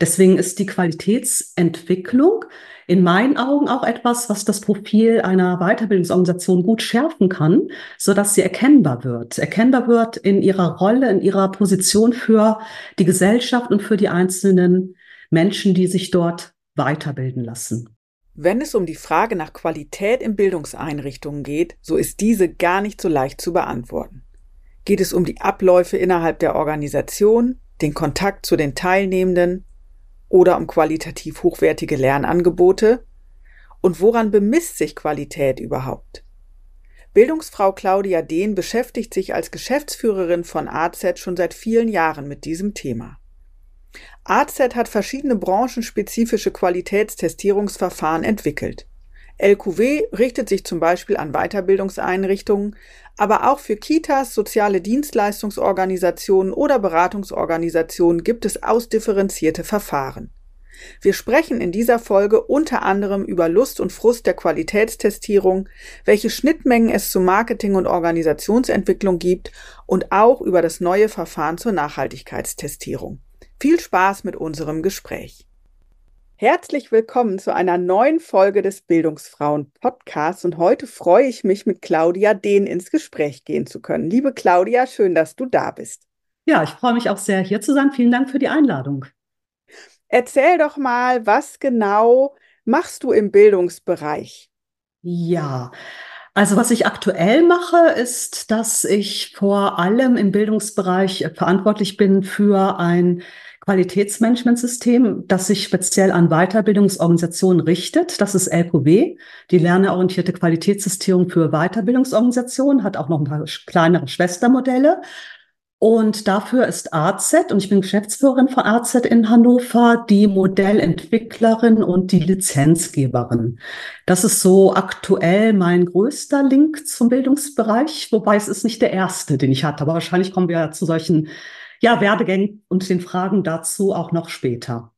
Deswegen ist die Qualitätsentwicklung in meinen Augen auch etwas, was das Profil einer Weiterbildungsorganisation gut schärfen kann, so dass sie erkennbar wird. Erkennbar wird in ihrer Rolle, in ihrer Position für die Gesellschaft und für die einzelnen Menschen, die sich dort weiterbilden lassen. Wenn es um die Frage nach Qualität in Bildungseinrichtungen geht, so ist diese gar nicht so leicht zu beantworten. Geht es um die Abläufe innerhalb der Organisation, den Kontakt zu den Teilnehmenden, oder um qualitativ hochwertige Lernangebote? Und woran bemisst sich Qualität überhaupt? Bildungsfrau Claudia Dehn beschäftigt sich als Geschäftsführerin von AZ schon seit vielen Jahren mit diesem Thema. AZ hat verschiedene branchenspezifische Qualitätstestierungsverfahren entwickelt. LQW richtet sich zum Beispiel an Weiterbildungseinrichtungen, aber auch für Kitas, soziale Dienstleistungsorganisationen oder Beratungsorganisationen gibt es ausdifferenzierte Verfahren. Wir sprechen in dieser Folge unter anderem über Lust und Frust der Qualitätstestierung, welche Schnittmengen es zu Marketing und Organisationsentwicklung gibt und auch über das neue Verfahren zur Nachhaltigkeitstestierung. Viel Spaß mit unserem Gespräch. Herzlich willkommen zu einer neuen Folge des Bildungsfrauen Podcasts und heute freue ich mich mit Claudia Dehn ins Gespräch gehen zu können. Liebe Claudia, schön, dass du da bist. Ja, ich freue mich auch sehr hier zu sein. Vielen Dank für die Einladung. Erzähl doch mal, was genau machst du im Bildungsbereich? Ja, also was ich aktuell mache, ist, dass ich vor allem im Bildungsbereich verantwortlich bin für ein Qualitätsmanagementsystem, das sich speziell an Weiterbildungsorganisationen richtet. Das ist LQW, die lernorientierte Qualitätssystierung für Weiterbildungsorganisationen, hat auch noch ein paar kleinere Schwestermodelle. Und dafür ist AZ, und ich bin Geschäftsführerin von AZ in Hannover, die Modellentwicklerin und die Lizenzgeberin. Das ist so aktuell mein größter Link zum Bildungsbereich, wobei es ist nicht der erste, den ich hatte. Aber wahrscheinlich kommen wir zu solchen ja, Werdegängen und den Fragen dazu auch noch später.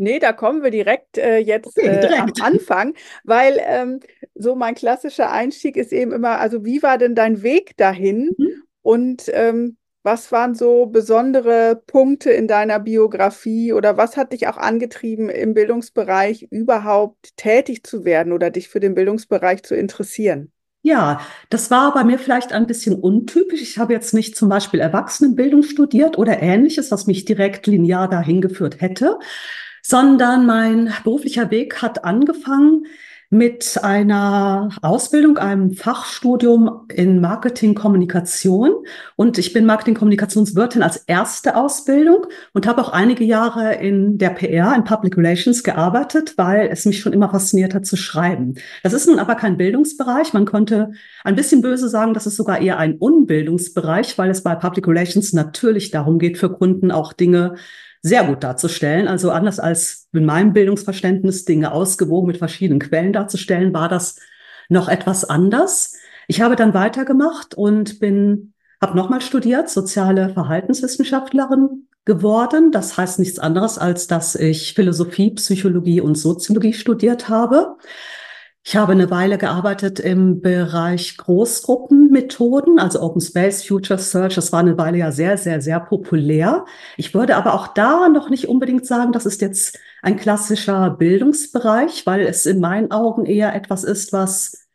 Nee, da kommen wir direkt äh, jetzt okay, direkt. Äh, am Anfang, weil ähm, so mein klassischer Einstieg ist eben immer, also wie war denn dein Weg dahin mhm. und ähm, was waren so besondere Punkte in deiner Biografie oder was hat dich auch angetrieben, im Bildungsbereich überhaupt tätig zu werden oder dich für den Bildungsbereich zu interessieren? Ja, das war bei mir vielleicht ein bisschen untypisch. Ich habe jetzt nicht zum Beispiel Erwachsenenbildung studiert oder ähnliches, was mich direkt linear dahin geführt hätte, sondern mein beruflicher Weg hat angefangen mit einer Ausbildung, einem Fachstudium in Marketingkommunikation. Und ich bin Marketingkommunikationswirtin als erste Ausbildung und habe auch einige Jahre in der PR, in Public Relations gearbeitet, weil es mich schon immer fasziniert hat zu schreiben. Das ist nun aber kein Bildungsbereich. Man könnte ein bisschen böse sagen, das ist sogar eher ein Unbildungsbereich, weil es bei Public Relations natürlich darum geht, für Kunden auch Dinge sehr gut darzustellen. Also anders als in meinem Bildungsverständnis Dinge ausgewogen mit verschiedenen Quellen darzustellen, war das noch etwas anders. Ich habe dann weitergemacht und bin, habe nochmal studiert, soziale Verhaltenswissenschaftlerin geworden. Das heißt nichts anderes, als dass ich Philosophie, Psychologie und Soziologie studiert habe. Ich habe eine Weile gearbeitet im Bereich Großgruppenmethoden, also Open Space, Future Search. Das war eine Weile ja sehr, sehr, sehr populär. Ich würde aber auch da noch nicht unbedingt sagen, das ist jetzt ein klassischer Bildungsbereich, weil es in meinen Augen eher etwas ist, was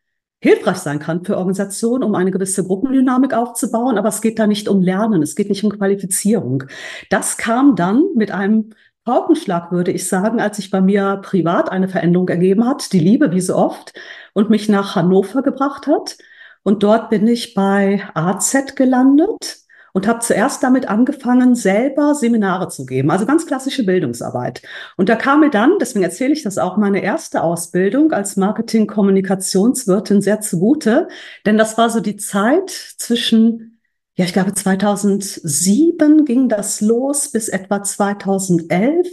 hilfreich sein kann für Organisationen, um eine gewisse Gruppendynamik aufzubauen. Aber es geht da nicht um Lernen, es geht nicht um Qualifizierung. Das kam dann mit einem Paukenschlag, würde ich sagen, als sich bei mir privat eine Veränderung ergeben hat, die Liebe wie so oft, und mich nach Hannover gebracht hat. Und dort bin ich bei AZ gelandet und habe zuerst damit angefangen, selber Seminare zu geben, also ganz klassische Bildungsarbeit. Und da kam mir dann, deswegen erzähle ich das auch, meine erste Ausbildung als Marketing-Kommunikationswirtin sehr zugute, denn das war so die Zeit zwischen, ja, ich glaube 2007 ging das los bis etwa 2011,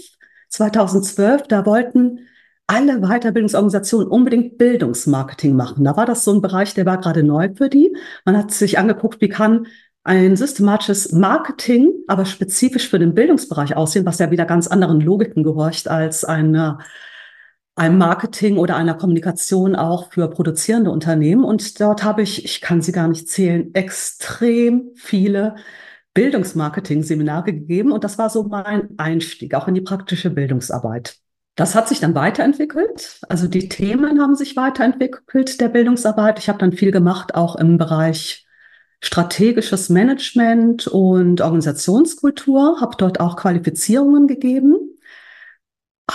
2012, da wollten alle Weiterbildungsorganisationen unbedingt Bildungsmarketing machen. Da war das so ein Bereich, der war gerade neu für die. Man hat sich angeguckt, wie kann ein systematisches Marketing, aber spezifisch für den Bildungsbereich aussehen, was ja wieder ganz anderen Logiken gehorcht als eine, ein Marketing oder einer Kommunikation auch für produzierende Unternehmen. Und dort habe ich, ich kann sie gar nicht zählen, extrem viele Bildungsmarketing-Seminare gegeben. Und das war so mein Einstieg auch in die praktische Bildungsarbeit. Das hat sich dann weiterentwickelt. Also die Themen haben sich weiterentwickelt der Bildungsarbeit. Ich habe dann viel gemacht, auch im Bereich strategisches Management und Organisationskultur, habe dort auch Qualifizierungen gegeben,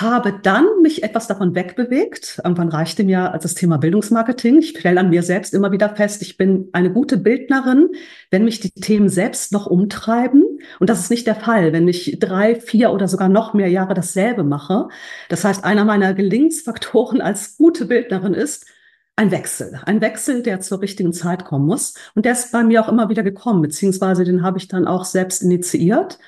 habe dann mich etwas davon wegbewegt. Irgendwann reichte mir das Thema Bildungsmarketing. Ich stelle an mir selbst immer wieder fest, ich bin eine gute Bildnerin, wenn mich die Themen selbst noch umtreiben. Und das ist nicht der Fall, wenn ich drei, vier oder sogar noch mehr Jahre dasselbe mache. Das heißt, einer meiner Gelingensfaktoren als gute Bildnerin ist, ein Wechsel, ein Wechsel, der zur richtigen Zeit kommen muss. Und der ist bei mir auch immer wieder gekommen, beziehungsweise den habe ich dann auch selbst initiiert.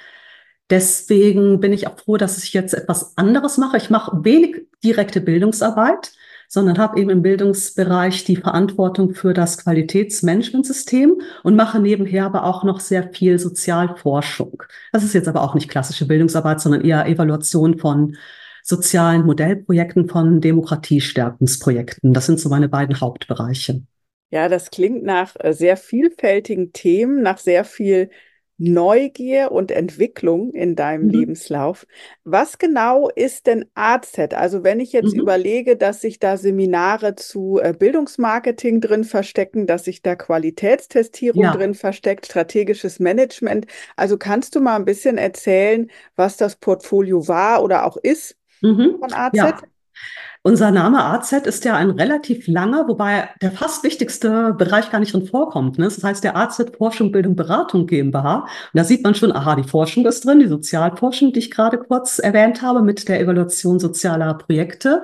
Deswegen bin ich auch froh, dass ich jetzt etwas anderes mache. Ich mache wenig direkte Bildungsarbeit, sondern habe eben im Bildungsbereich die Verantwortung für das Qualitätsmanagementsystem und mache nebenher aber auch noch sehr viel Sozialforschung. Das ist jetzt aber auch nicht klassische Bildungsarbeit, sondern eher Evaluation von sozialen Modellprojekten von Demokratiestärkungsprojekten. Das sind so meine beiden Hauptbereiche. Ja, das klingt nach äh, sehr vielfältigen Themen, nach sehr viel Neugier und Entwicklung in deinem mhm. Lebenslauf. Was genau ist denn AZ? Also wenn ich jetzt mhm. überlege, dass sich da Seminare zu äh, Bildungsmarketing drin verstecken, dass sich da Qualitätstestierung ja. drin versteckt, strategisches Management. Also kannst du mal ein bisschen erzählen, was das Portfolio war oder auch ist? mhm. von AZ? Ja. Unser Name AZ ist ja ein relativ langer, wobei der fast wichtigste Bereich gar nicht drin vorkommt. Ne? Das heißt der AZ Forschung, Bildung, Beratung GmbH. Und da sieht man schon, aha, die Forschung ist drin, die Sozialforschung, die ich gerade kurz erwähnt habe, mit der Evaluation sozialer Projekte.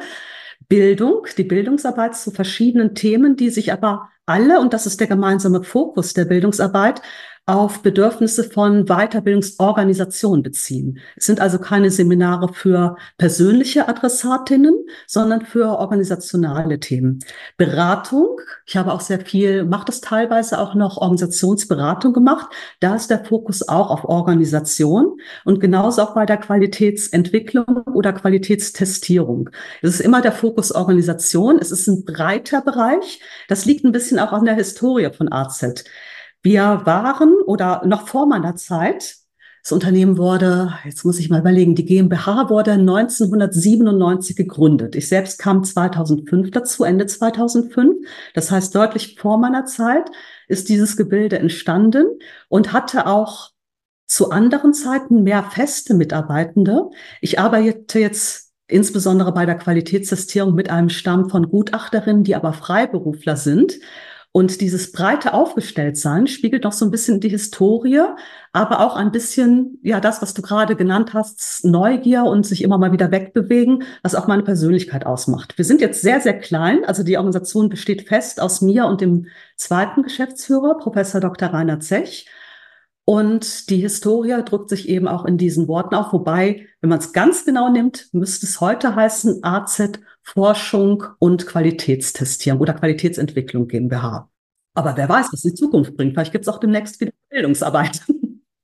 Bildung, die Bildungsarbeit zu verschiedenen Themen, die sich aber alle, und das ist der gemeinsame Fokus der Bildungsarbeit, auf Bedürfnisse von Weiterbildungsorganisationen beziehen. Es sind also keine Seminare für persönliche Adressatinnen, sondern für organisationale Themen. Beratung, ich habe auch sehr viel, mache das teilweise auch noch Organisationsberatung gemacht. Da ist der Fokus auch auf Organisation und genauso auch bei der Qualitätsentwicklung oder Qualitätstestierung. Es ist immer der Fokus Organisation. Es ist ein breiter Bereich. Das liegt ein bisschen auch an der Historie von AZ. Wir waren oder noch vor meiner Zeit, das Unternehmen wurde, jetzt muss ich mal überlegen, die GmbH wurde 1997 gegründet. Ich selbst kam 2005 dazu, Ende 2005. Das heißt, deutlich vor meiner Zeit ist dieses Gebilde entstanden und hatte auch zu anderen Zeiten mehr feste Mitarbeitende. Ich arbeite jetzt insbesondere bei der Qualitätstestierung mit einem Stamm von Gutachterinnen, die aber Freiberufler sind. Und dieses breite Aufgestelltsein spiegelt noch so ein bisschen die Historie, aber auch ein bisschen, ja, das, was du gerade genannt hast, Neugier und sich immer mal wieder wegbewegen, was auch meine Persönlichkeit ausmacht. Wir sind jetzt sehr, sehr klein. Also die Organisation besteht fest aus mir und dem zweiten Geschäftsführer, Professor Dr. Rainer Zech. Und die Historie drückt sich eben auch in diesen Worten auf. Wobei, wenn man es ganz genau nimmt, müsste es heute heißen AZ Forschung und Qualitätstestierung oder Qualitätsentwicklung GmbH. Aber wer weiß, was die Zukunft bringt. Vielleicht gibt es auch demnächst wieder Bildungsarbeit.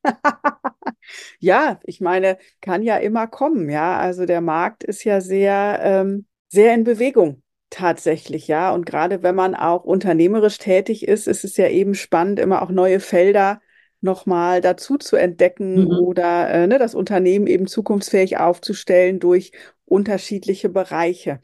ja, ich meine, kann ja immer kommen, ja. Also der Markt ist ja sehr, ähm, sehr in Bewegung tatsächlich, ja. Und gerade wenn man auch unternehmerisch tätig ist, ist es ja eben spannend, immer auch neue Felder nochmal dazu zu entdecken mhm. oder äh, ne, das Unternehmen eben zukunftsfähig aufzustellen durch unterschiedliche Bereiche.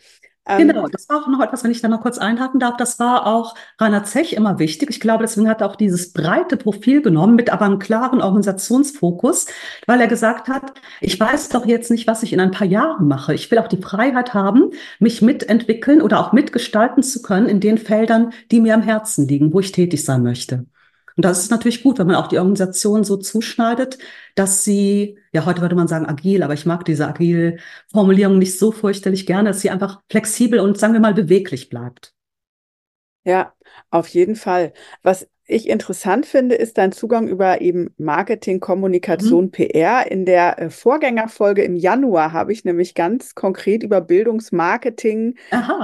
Ähm, genau, das war auch noch etwas, wenn ich da noch kurz einhaken darf. Das war auch Rainer Zech immer wichtig. Ich glaube, deswegen hat er auch dieses breite Profil genommen mit aber einem klaren Organisationsfokus, weil er gesagt hat, ich weiß doch jetzt nicht, was ich in ein paar Jahren mache. Ich will auch die Freiheit haben, mich mitentwickeln oder auch mitgestalten zu können in den Feldern, die mir am Herzen liegen, wo ich tätig sein möchte. Und das ist natürlich gut, wenn man auch die Organisation so zuschneidet, dass sie, ja, heute würde man sagen agil, aber ich mag diese agil Formulierung nicht so fürchterlich gerne, dass sie einfach flexibel und sagen wir mal beweglich bleibt. Ja, auf jeden Fall. Was ich interessant finde, ist dein Zugang über eben Marketing, Kommunikation, mhm. PR. In der äh, Vorgängerfolge im Januar habe ich nämlich ganz konkret über Bildungsmarketing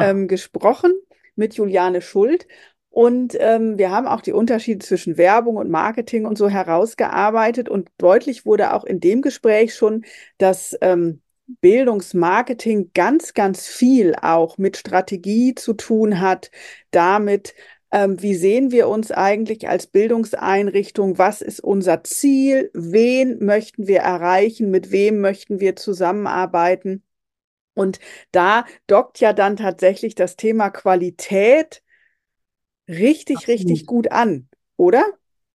ähm, gesprochen mit Juliane Schuld. Und ähm, wir haben auch die Unterschiede zwischen Werbung und Marketing und so herausgearbeitet. Und deutlich wurde auch in dem Gespräch schon, dass ähm, Bildungsmarketing ganz, ganz viel auch mit Strategie zu tun hat, damit, ähm, wie sehen wir uns eigentlich als Bildungseinrichtung, was ist unser Ziel, wen möchten wir erreichen, mit wem möchten wir zusammenarbeiten. Und da dockt ja dann tatsächlich das Thema Qualität richtig, richtig gut an, oder?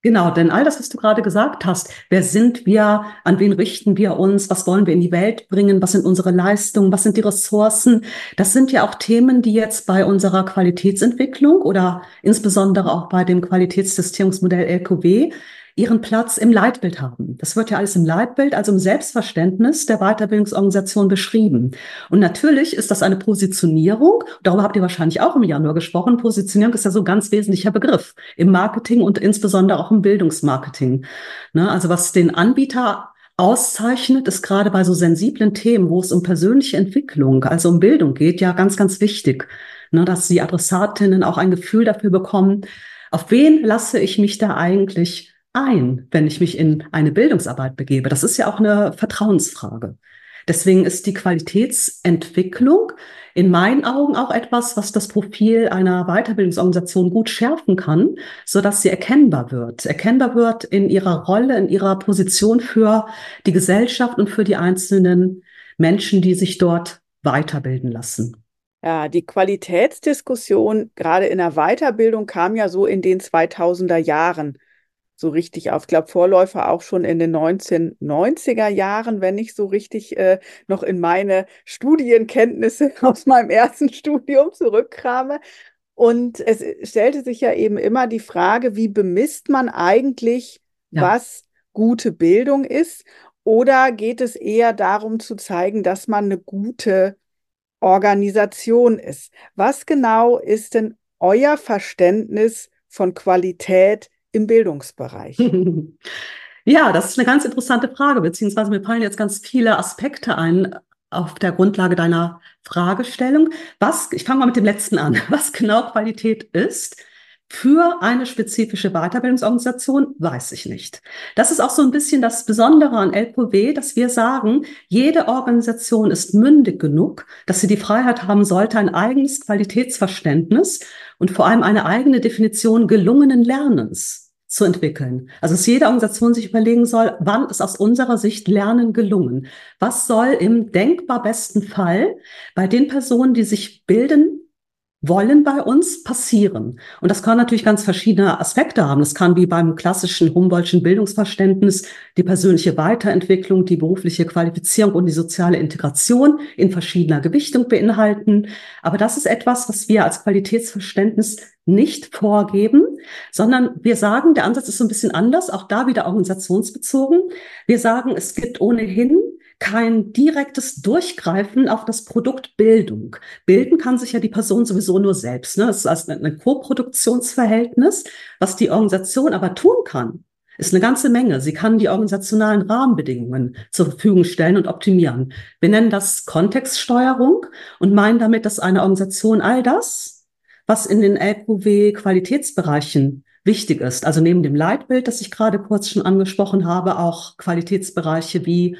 Genau, denn all das, was du gerade gesagt hast, wer sind wir, an wen richten wir uns, was wollen wir in die Welt bringen, was sind unsere Leistungen, was sind die Ressourcen, das sind ja auch Themen, die jetzt bei unserer Qualitätsentwicklung oder insbesondere auch bei dem Qualitätssystemsmodell LQW ihren Platz im Leitbild haben. Das wird ja alles im Leitbild, also im Selbstverständnis der Weiterbildungsorganisation beschrieben. Und natürlich ist das eine Positionierung. Darüber habt ihr wahrscheinlich auch im Januar gesprochen. Positionierung ist ja so ein ganz wesentlicher Begriff im Marketing und insbesondere auch im Bildungsmarketing. Ne? Also was den Anbieter auszeichnet, ist gerade bei so sensiblen Themen, wo es um persönliche Entwicklung, also um Bildung geht, ja ganz, ganz wichtig, ne, dass die Adressatinnen auch ein Gefühl dafür bekommen, auf wen lasse ich mich da eigentlich ein, wenn ich mich in eine Bildungsarbeit begebe? Das ist ja auch eine Vertrauensfrage. Deswegen ist die Qualitätsentwicklung in meinen Augen auch etwas, was das Profil einer Weiterbildungsorganisation gut schärfen kann, so dass sie erkennbar wird. Erkennbar wird in ihrer Rolle, in ihrer Position für die Gesellschaft und für die einzelnen Menschen, die sich dort weiterbilden lassen. Ja, die Qualitätsdiskussion gerade in der Weiterbildung kam ja so in den 2000er Jahren so richtig auf. Ich glaube, Vorläufer auch schon in den 1990er Jahren, wenn ich so richtig äh, noch in meine Studienkenntnisse aus meinem ersten Studium zurückkrame. Und es stellte sich ja eben immer die Frage, wie bemisst man eigentlich, ja. was gute Bildung ist? Oder geht es eher darum zu zeigen, dass man eine gute Organisation ist? Was genau ist denn euer Verständnis von Qualität im Bildungsbereich? Ja, das ist eine ganz interessante Frage, beziehungsweise mir fallen jetzt ganz viele Aspekte ein auf der Grundlage deiner Fragestellung. Was, ich fange mal mit dem letzten an. Was genau Qualität ist, für eine spezifische Weiterbildungsorganisation weiß ich nicht. Das ist auch so ein bisschen das Besondere an LPW, dass wir sagen, jede Organisation ist mündig genug, dass sie die Freiheit haben sollte, ein eigenes Qualitätsverständnis und vor allem eine eigene Definition gelungenen Lernens zu entwickeln. Also dass jede Organisation sich überlegen soll, wann ist aus unserer Sicht Lernen gelungen? Was soll im denkbar besten Fall bei den Personen, die sich bilden, wollen bei uns passieren. Und das kann natürlich ganz verschiedene Aspekte haben. Das kann wie beim klassischen Humboldtschen Bildungsverständnis die persönliche Weiterentwicklung, die berufliche Qualifizierung und die soziale Integration in verschiedener Gewichtung beinhalten. Aber das ist etwas, was wir als Qualitätsverständnis nicht vorgeben, sondern wir sagen, der Ansatz ist so ein bisschen anders, auch da wieder organisationsbezogen. Wir sagen, es gibt ohnehin kein direktes Durchgreifen auf das Produkt Bildung. Bilden kann sich ja die Person sowieso nur selbst. Ne? Das ist also ein Co-Produktionsverhältnis. Was die Organisation aber tun kann, ist eine ganze Menge. Sie kann die organisationalen Rahmenbedingungen zur Verfügung stellen und optimieren. Wir nennen das Kontextsteuerung und meinen damit, dass eine Organisation all das, was in den LQW-Qualitätsbereichen wichtig ist, also neben dem Leitbild, das ich gerade kurz schon angesprochen habe, auch Qualitätsbereiche wie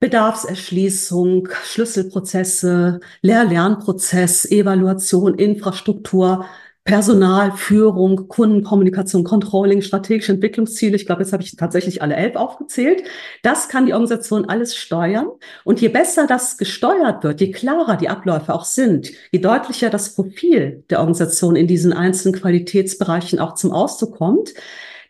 Bedarfserschließung, Schlüsselprozesse, Lehr-Lernprozess, Evaluation, Infrastruktur, Personal, Führung, Kundenkommunikation, Controlling, strategische Entwicklungsziele. Ich glaube, jetzt habe ich tatsächlich alle elf aufgezählt. Das kann die Organisation alles steuern. Und je besser das gesteuert wird, je klarer die Abläufe auch sind, je deutlicher das Profil der Organisation in diesen einzelnen Qualitätsbereichen auch zum Ausdruck kommt,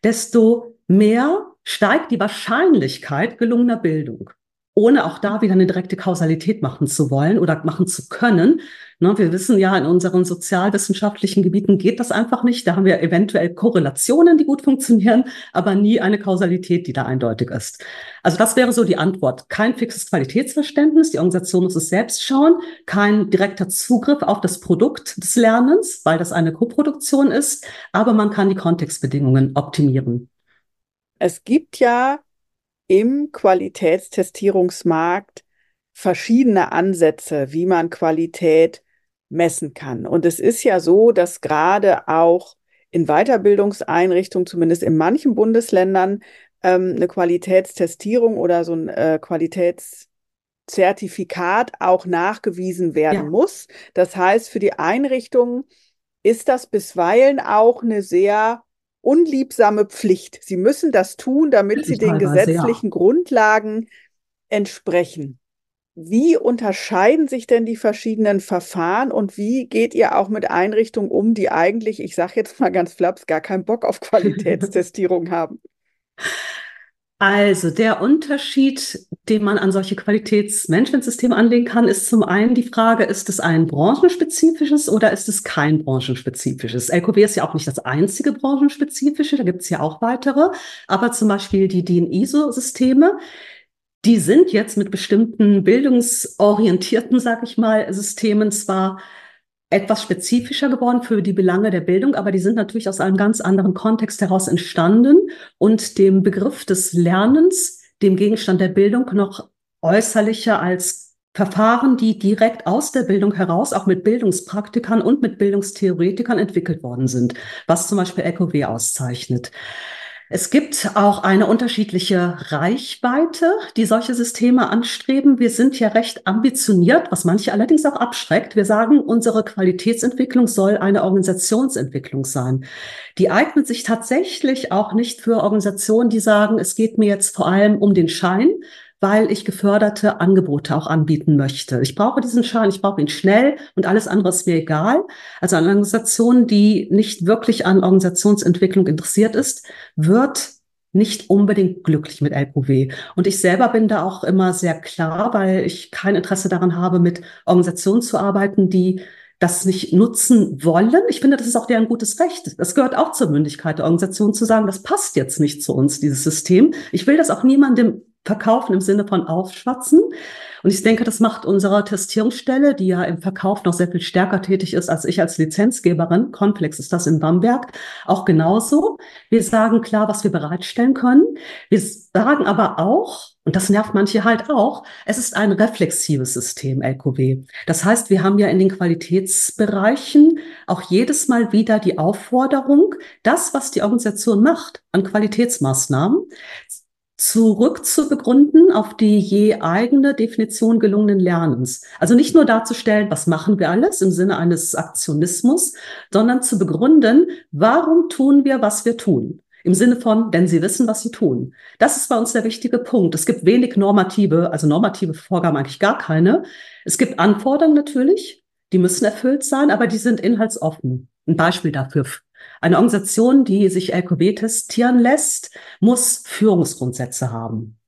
desto mehr steigt die Wahrscheinlichkeit gelungener Bildung ohne auch da wieder eine direkte Kausalität machen zu wollen oder machen zu können. Ne, wir wissen ja, in unseren sozialwissenschaftlichen Gebieten geht das einfach nicht. Da haben wir eventuell Korrelationen, die gut funktionieren, aber nie eine Kausalität, die da eindeutig ist. Also das wäre so die Antwort. Kein fixes Qualitätsverständnis. Die Organisation muss es selbst schauen. Kein direkter Zugriff auf das Produkt des Lernens, weil das eine Koproduktion ist. Aber man kann die Kontextbedingungen optimieren. Es gibt ja im Qualitätstestierungsmarkt verschiedene Ansätze, wie man Qualität messen kann. Und es ist ja so, dass gerade auch in Weiterbildungseinrichtungen, zumindest in manchen Bundesländern, ähm, eine Qualitätstestierung oder so ein äh, Qualitätszertifikat auch nachgewiesen werden ja. muss. Das heißt, für die Einrichtungen ist das bisweilen auch eine sehr unliebsame Pflicht. Sie müssen das tun, damit sie den gesetzlichen ja. Grundlagen entsprechen. Wie unterscheiden sich denn die verschiedenen Verfahren und wie geht ihr auch mit Einrichtungen um, die eigentlich, ich sage jetzt mal ganz flaps, gar keinen Bock auf Qualitätstestierung haben? Also der Unterschied, den man an solche Qualitätsmanagementsysteme anlegen kann, ist zum einen die Frage, ist es ein branchenspezifisches oder ist es kein branchenspezifisches? LKW ist ja auch nicht das einzige branchenspezifische, da gibt es ja auch weitere, aber zum Beispiel die DIN-ISO-Systeme, die sind jetzt mit bestimmten bildungsorientierten, sag ich mal, Systemen zwar etwas spezifischer geworden für die Belange der Bildung, aber die sind natürlich aus einem ganz anderen Kontext heraus entstanden und dem Begriff des Lernens, dem Gegenstand der Bildung noch äußerlicher als Verfahren, die direkt aus der Bildung heraus auch mit Bildungspraktikern und mit Bildungstheoretikern entwickelt worden sind, was zum Beispiel ECOW auszeichnet. Es gibt auch eine unterschiedliche Reichweite, die solche Systeme anstreben. Wir sind ja recht ambitioniert, was manche allerdings auch abschreckt. Wir sagen, unsere Qualitätsentwicklung soll eine Organisationsentwicklung sein. Die eignet sich tatsächlich auch nicht für Organisationen, die sagen, es geht mir jetzt vor allem um den Schein, weil ich geförderte Angebote auch anbieten möchte. Ich brauche diesen Schein, ich brauche ihn schnell und alles andere ist mir egal. Also eine Organisation, die nicht wirklich an Organisationsentwicklung interessiert ist, wird nicht unbedingt glücklich mit LQW. Und ich selber bin da auch immer sehr klar, weil ich kein Interesse daran habe, mit Organisationen zu arbeiten, die das nicht nutzen wollen. Ich finde, das ist auch deren gutes Recht. Das gehört auch zur Mündigkeit der Organisation zu sagen, das passt jetzt nicht zu uns, dieses System. Ich will das auch niemandem verkaufen im Sinne von aufschwatzen. Und ich denke, das macht unsere Testierungsstelle, die ja im Verkauf noch sehr viel stärker tätig ist als ich als Lizenzgeberin, Complex ist das in Bamberg, auch genauso. Wir sagen klar, was wir bereitstellen können. Wir sagen aber auch, und das nervt manche halt auch, es ist ein reflexives System, LQW. Das heißt, wir haben ja in den Qualitätsbereichen auch jedes Mal wieder die Aufforderung, das, was die Organisation macht an Qualitätsmaßnahmen, zurück zu begründen auf die je eigene Definition gelungenen Lernens. Also nicht nur darzustellen, was machen wir alles im Sinne eines Aktionismus, sondern zu begründen, warum tun wir, was wir tun. Im Sinne von, denn sie wissen, was sie tun. Das ist bei uns der wichtige Punkt. Es gibt wenig normative, also normative Vorgaben eigentlich gar keine. Es gibt Anforderungen natürlich, die müssen erfüllt sein, aber die sind inhaltsoffen. Ein Beispiel dafür eine Organisation, die sich LKW testieren lässt, muss Führungsgrundsätze haben.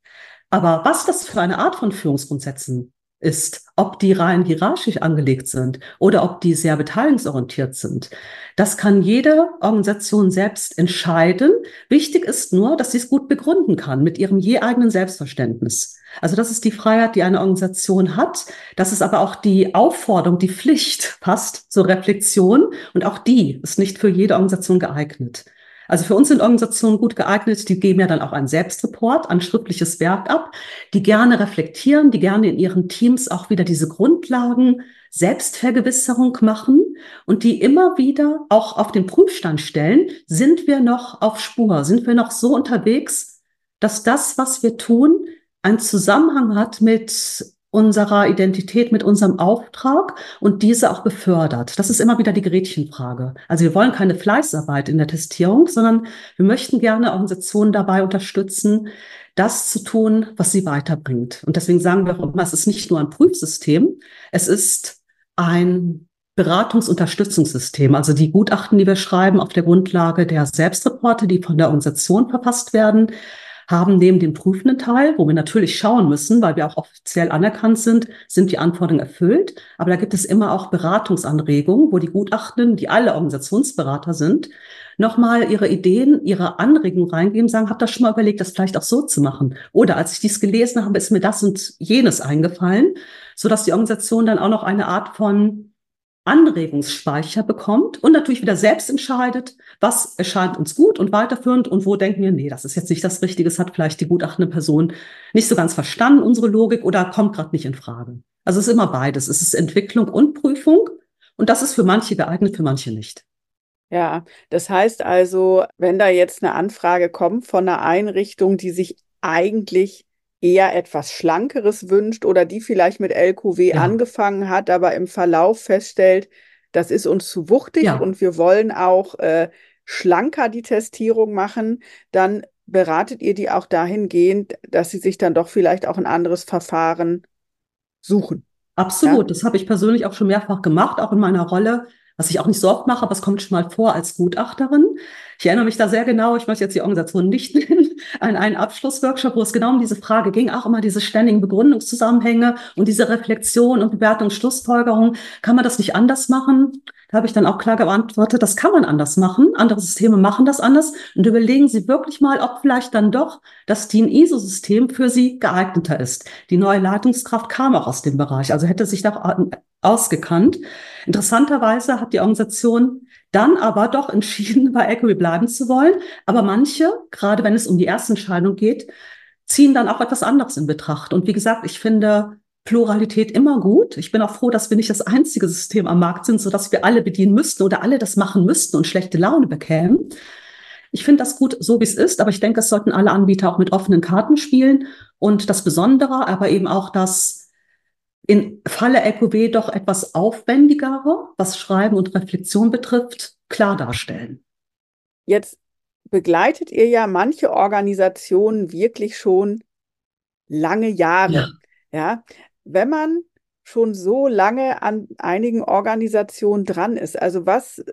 Aber was das für eine Art von Führungsgrundsätzen ist, ob die rein hierarchisch angelegt sind oder ob die sehr beteiligungsorientiert sind. Das kann jede Organisation selbst entscheiden. Wichtig ist nur, dass sie es gut begründen kann mit ihrem je eigenen Selbstverständnis. Also das ist die Freiheit, die eine Organisation hat. Das ist aber auch die Aufforderung, die Pflicht passt zur Reflexion und auch die ist nicht für jede Organisation geeignet. Also für uns sind Organisationen gut geeignet, die geben ja dann auch einen Selbstreport, ein schriftliches Werk ab, die gerne reflektieren, die gerne in ihren Teams auch wieder diese Grundlagen Selbstvergewisserung machen und die immer wieder auch auf den Prüfstand stellen, sind wir noch auf Spur, sind wir noch so unterwegs, dass das, was wir tun, einen Zusammenhang hat mit unserer Identität, mit unserem Auftrag und diese auch befördert. Das ist immer wieder die Gretchenfrage. Also wir wollen keine Fleißarbeit in der Testierung, sondern wir möchten gerne Organisationen dabei unterstützen, das zu tun, was sie weiterbringt. Und deswegen sagen wir auch immer, es ist nicht nur ein Prüfsystem, es ist ein Beratungsunterstützungssystem. Also die Gutachten, die wir schreiben auf der Grundlage der Selbstreporte, die von der Organisation verfasst werden, haben neben dem prüfenden Teil, wo wir natürlich schauen müssen, weil wir auch offiziell anerkannt sind, sind die Anforderungen erfüllt. Aber da gibt es immer auch Beratungsanregungen, wo die Gutachtenden, die alle Organisationsberater sind, nochmal ihre Ideen, ihre Anregungen reingeben, sagen, habt ihr schon mal überlegt, das vielleicht auch so zu machen? Oder als ich dies gelesen habe, ist mir das und jenes eingefallen, sodass die Organisation dann auch noch eine Art von Anregungsspeicher bekommt und natürlich wieder selbst entscheidet, was erscheint uns gut und weiterführend und wo denken wir, nee, das ist jetzt nicht das Richtige, es hat vielleicht die gutachtende Person nicht so ganz verstanden, unsere Logik oder kommt gerade nicht in Frage. Also es ist immer beides. Es ist Entwicklung und Prüfung und das ist für manche geeignet, für manche nicht. Ja, das heißt also, wenn da jetzt eine Anfrage kommt von einer Einrichtung, die sich eigentlich eher etwas Schlankeres wünscht oder die vielleicht mit LQW ja. angefangen hat, aber im Verlauf feststellt, das ist uns zu wuchtig ja. und wir wollen auch äh, schlanker die Testierung machen, dann beratet ihr die auch dahingehend, dass sie sich dann doch vielleicht auch ein anderes Verfahren suchen. Absolut, ja? das habe ich persönlich auch schon mehrfach gemacht, auch in meiner Rolle was ich auch nicht so oft mache, aber es kommt schon mal vor als Gutachterin. Ich erinnere mich da sehr genau, ich möchte jetzt die Organisation nicht nennen, an einen Abschlussworkshop, wo es genau um diese Frage ging, auch immer diese ständigen Begründungszusammenhänge und diese Reflexion und Bewertung, Schlussfolgerung. Kann man das nicht anders machen? Da habe ich dann auch klar geantwortet, das kann man anders machen. Andere Systeme machen das anders. Und überlegen Sie wirklich mal, ob vielleicht dann doch das Team-ISO-System für Sie geeigneter ist. Die neue Leitungskraft kam auch aus dem Bereich, also hätte sich da ausgekannt. Interessanterweise hat die Organisation dann aber doch entschieden, bei Equity bleiben zu wollen. Aber manche, gerade wenn es um die Erstentscheidung geht, ziehen dann auch etwas anderes in Betracht. Und wie gesagt, ich finde Pluralität immer gut. Ich bin auch froh, dass wir nicht das einzige System am Markt sind, sodass wir alle bedienen müssten oder alle das machen müssten und schlechte Laune bekämen. Ich finde das gut, so wie es ist, aber ich denke, es sollten alle Anbieter auch mit offenen Karten spielen. Und das Besondere, aber eben auch das in Falle LQW doch etwas aufwendigere, was Schreiben und Reflexion betrifft, klar darstellen. Jetzt begleitet ihr ja manche Organisationen wirklich schon lange Jahre. Ja. ja? Wenn man schon so lange an einigen Organisationen dran ist, also was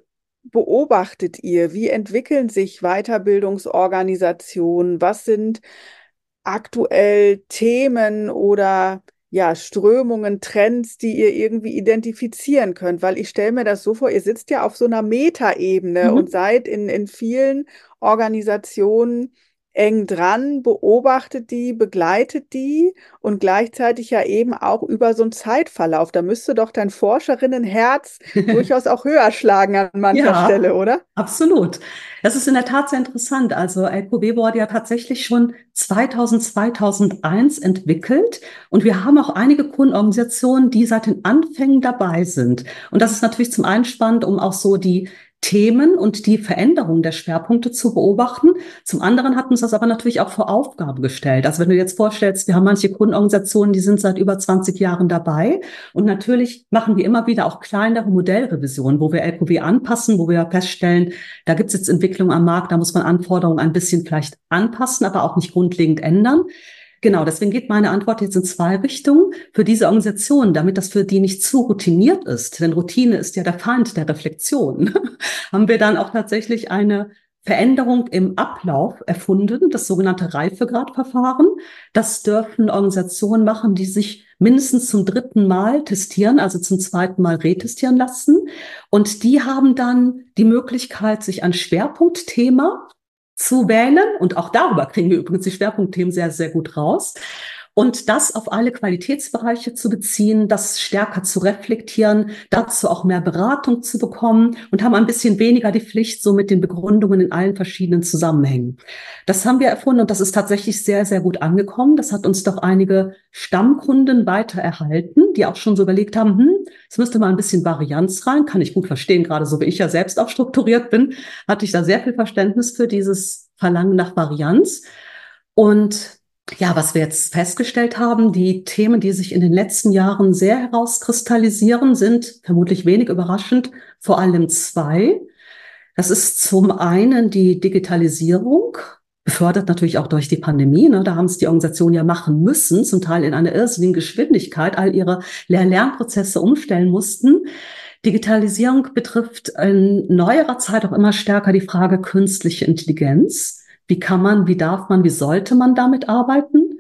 beobachtet ihr? Wie entwickeln sich Weiterbildungsorganisationen? Was sind aktuell Themen oder ja, Strömungen, Trends, die ihr irgendwie identifizieren könnt? Weil ich stelle mir das so vor, ihr sitzt ja auf so einer Metaebene mhm. und seid in, in vielen Organisationen eng dran, beobachtet die, begleitet die und gleichzeitig ja eben auch über so einen Zeitverlauf. Da müsste doch dein Forscherinnenherz durchaus auch höher schlagen an mancher ja, Stelle, oder? Absolut. Das ist in der Tat sehr interessant. Also LQB wurde ja tatsächlich schon 2000, 2001 entwickelt und wir haben auch einige Kundenorganisationen, die seit den Anfängen dabei sind. Und das ist natürlich zum einen spannend, um auch so die Themen und die Veränderung der Schwerpunkte zu beobachten. Zum anderen hat uns das aber natürlich auch vor Aufgabe gestellt. Also wenn du jetzt vorstellst, wir haben manche Kundenorganisationen, die sind seit über 20 Jahren dabei. Und natürlich machen wir immer wieder auch kleinere Modellrevisionen, wo wir LQW anpassen, wo wir feststellen, da gibt es jetzt Entwicklungen am Markt, da muss man Anforderungen ein bisschen vielleicht anpassen, aber auch nicht grundlegend ändern. Genau, deswegen geht meine Antwort jetzt in zwei Richtungen. Für diese Organisation, damit das für die nicht zu routiniert ist, denn Routine ist ja der Feind der Reflexion, haben wir dann auch tatsächlich eine Veränderung im Ablauf erfunden, das sogenannte Reifegradverfahren. Das dürfen Organisationen machen, die sich mindestens zum dritten Mal testieren, also zum zweiten Mal retestieren lassen. Und die haben dann die Möglichkeit, sich ein Schwerpunktthema zu wählen. Und auch darüber kriegen wir übrigens die Schwerpunktthemen sehr, sehr gut raus. Und das auf alle Qualitätsbereiche zu beziehen, das stärker zu reflektieren, dazu auch mehr Beratung zu bekommen und haben ein bisschen weniger die Pflicht, so mit den Begründungen in allen verschiedenen Zusammenhängen. Das haben wir erfunden und das ist tatsächlich sehr, sehr gut angekommen. Das hat uns doch einige Stammkunden weiter erhalten, die auch schon so überlegt haben, hm, es müsste mal ein bisschen Varianz rein, kann ich gut verstehen, gerade so wie ich ja selbst auch strukturiert bin, hatte ich da sehr viel Verständnis für dieses Verlangen nach Varianz. Und ja, was wir jetzt festgestellt haben, die Themen, die sich in den letzten Jahren sehr herauskristallisieren, sind vermutlich wenig überraschend vor allem zwei. Das ist zum einen die Digitalisierung, befördert natürlich auch durch die Pandemie. Ne? Da haben es die Organisationen ja machen müssen, zum Teil in einer irrsinnigen Geschwindigkeit, all ihre Lehr-Lernprozesse umstellen mussten. Digitalisierung betrifft in neuerer Zeit auch immer stärker die Frage künstliche Intelligenz. Wie kann man, wie darf man, wie sollte man damit arbeiten?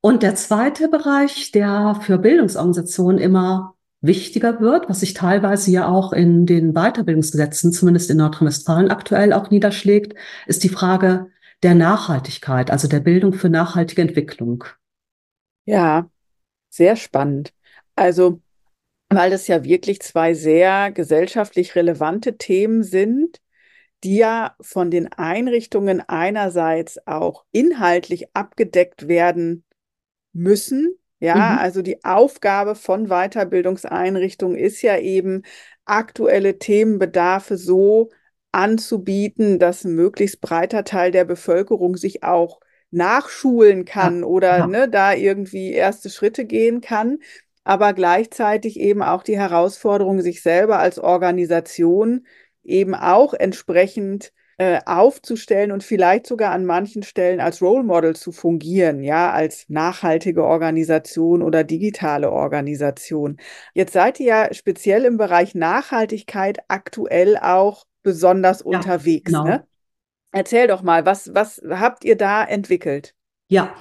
Und der zweite Bereich, der für Bildungsorganisationen immer wichtiger wird, was sich teilweise ja auch in den Weiterbildungsgesetzen, zumindest in Nordrhein-Westfalen aktuell auch niederschlägt, ist die Frage der Nachhaltigkeit, also der Bildung für nachhaltige Entwicklung. Ja, sehr spannend. Also, weil das ja wirklich zwei sehr gesellschaftlich relevante Themen sind, die ja von den Einrichtungen einerseits auch inhaltlich abgedeckt werden müssen. Ja, mhm. also die Aufgabe von Weiterbildungseinrichtungen ist ja eben, aktuelle Themenbedarfe so anzubieten, dass ein möglichst breiter Teil der Bevölkerung sich auch nachschulen kann ja, oder ja. Ne, da irgendwie erste Schritte gehen kann, aber gleichzeitig eben auch die Herausforderung, sich selber als Organisation eben auch entsprechend äh, aufzustellen und vielleicht sogar an manchen Stellen als Role Model zu fungieren, ja, als nachhaltige Organisation oder digitale Organisation. Jetzt seid ihr ja speziell im Bereich Nachhaltigkeit aktuell auch besonders ja, unterwegs. Genau. Ne? Erzähl doch mal, was, was habt ihr da entwickelt? Ja,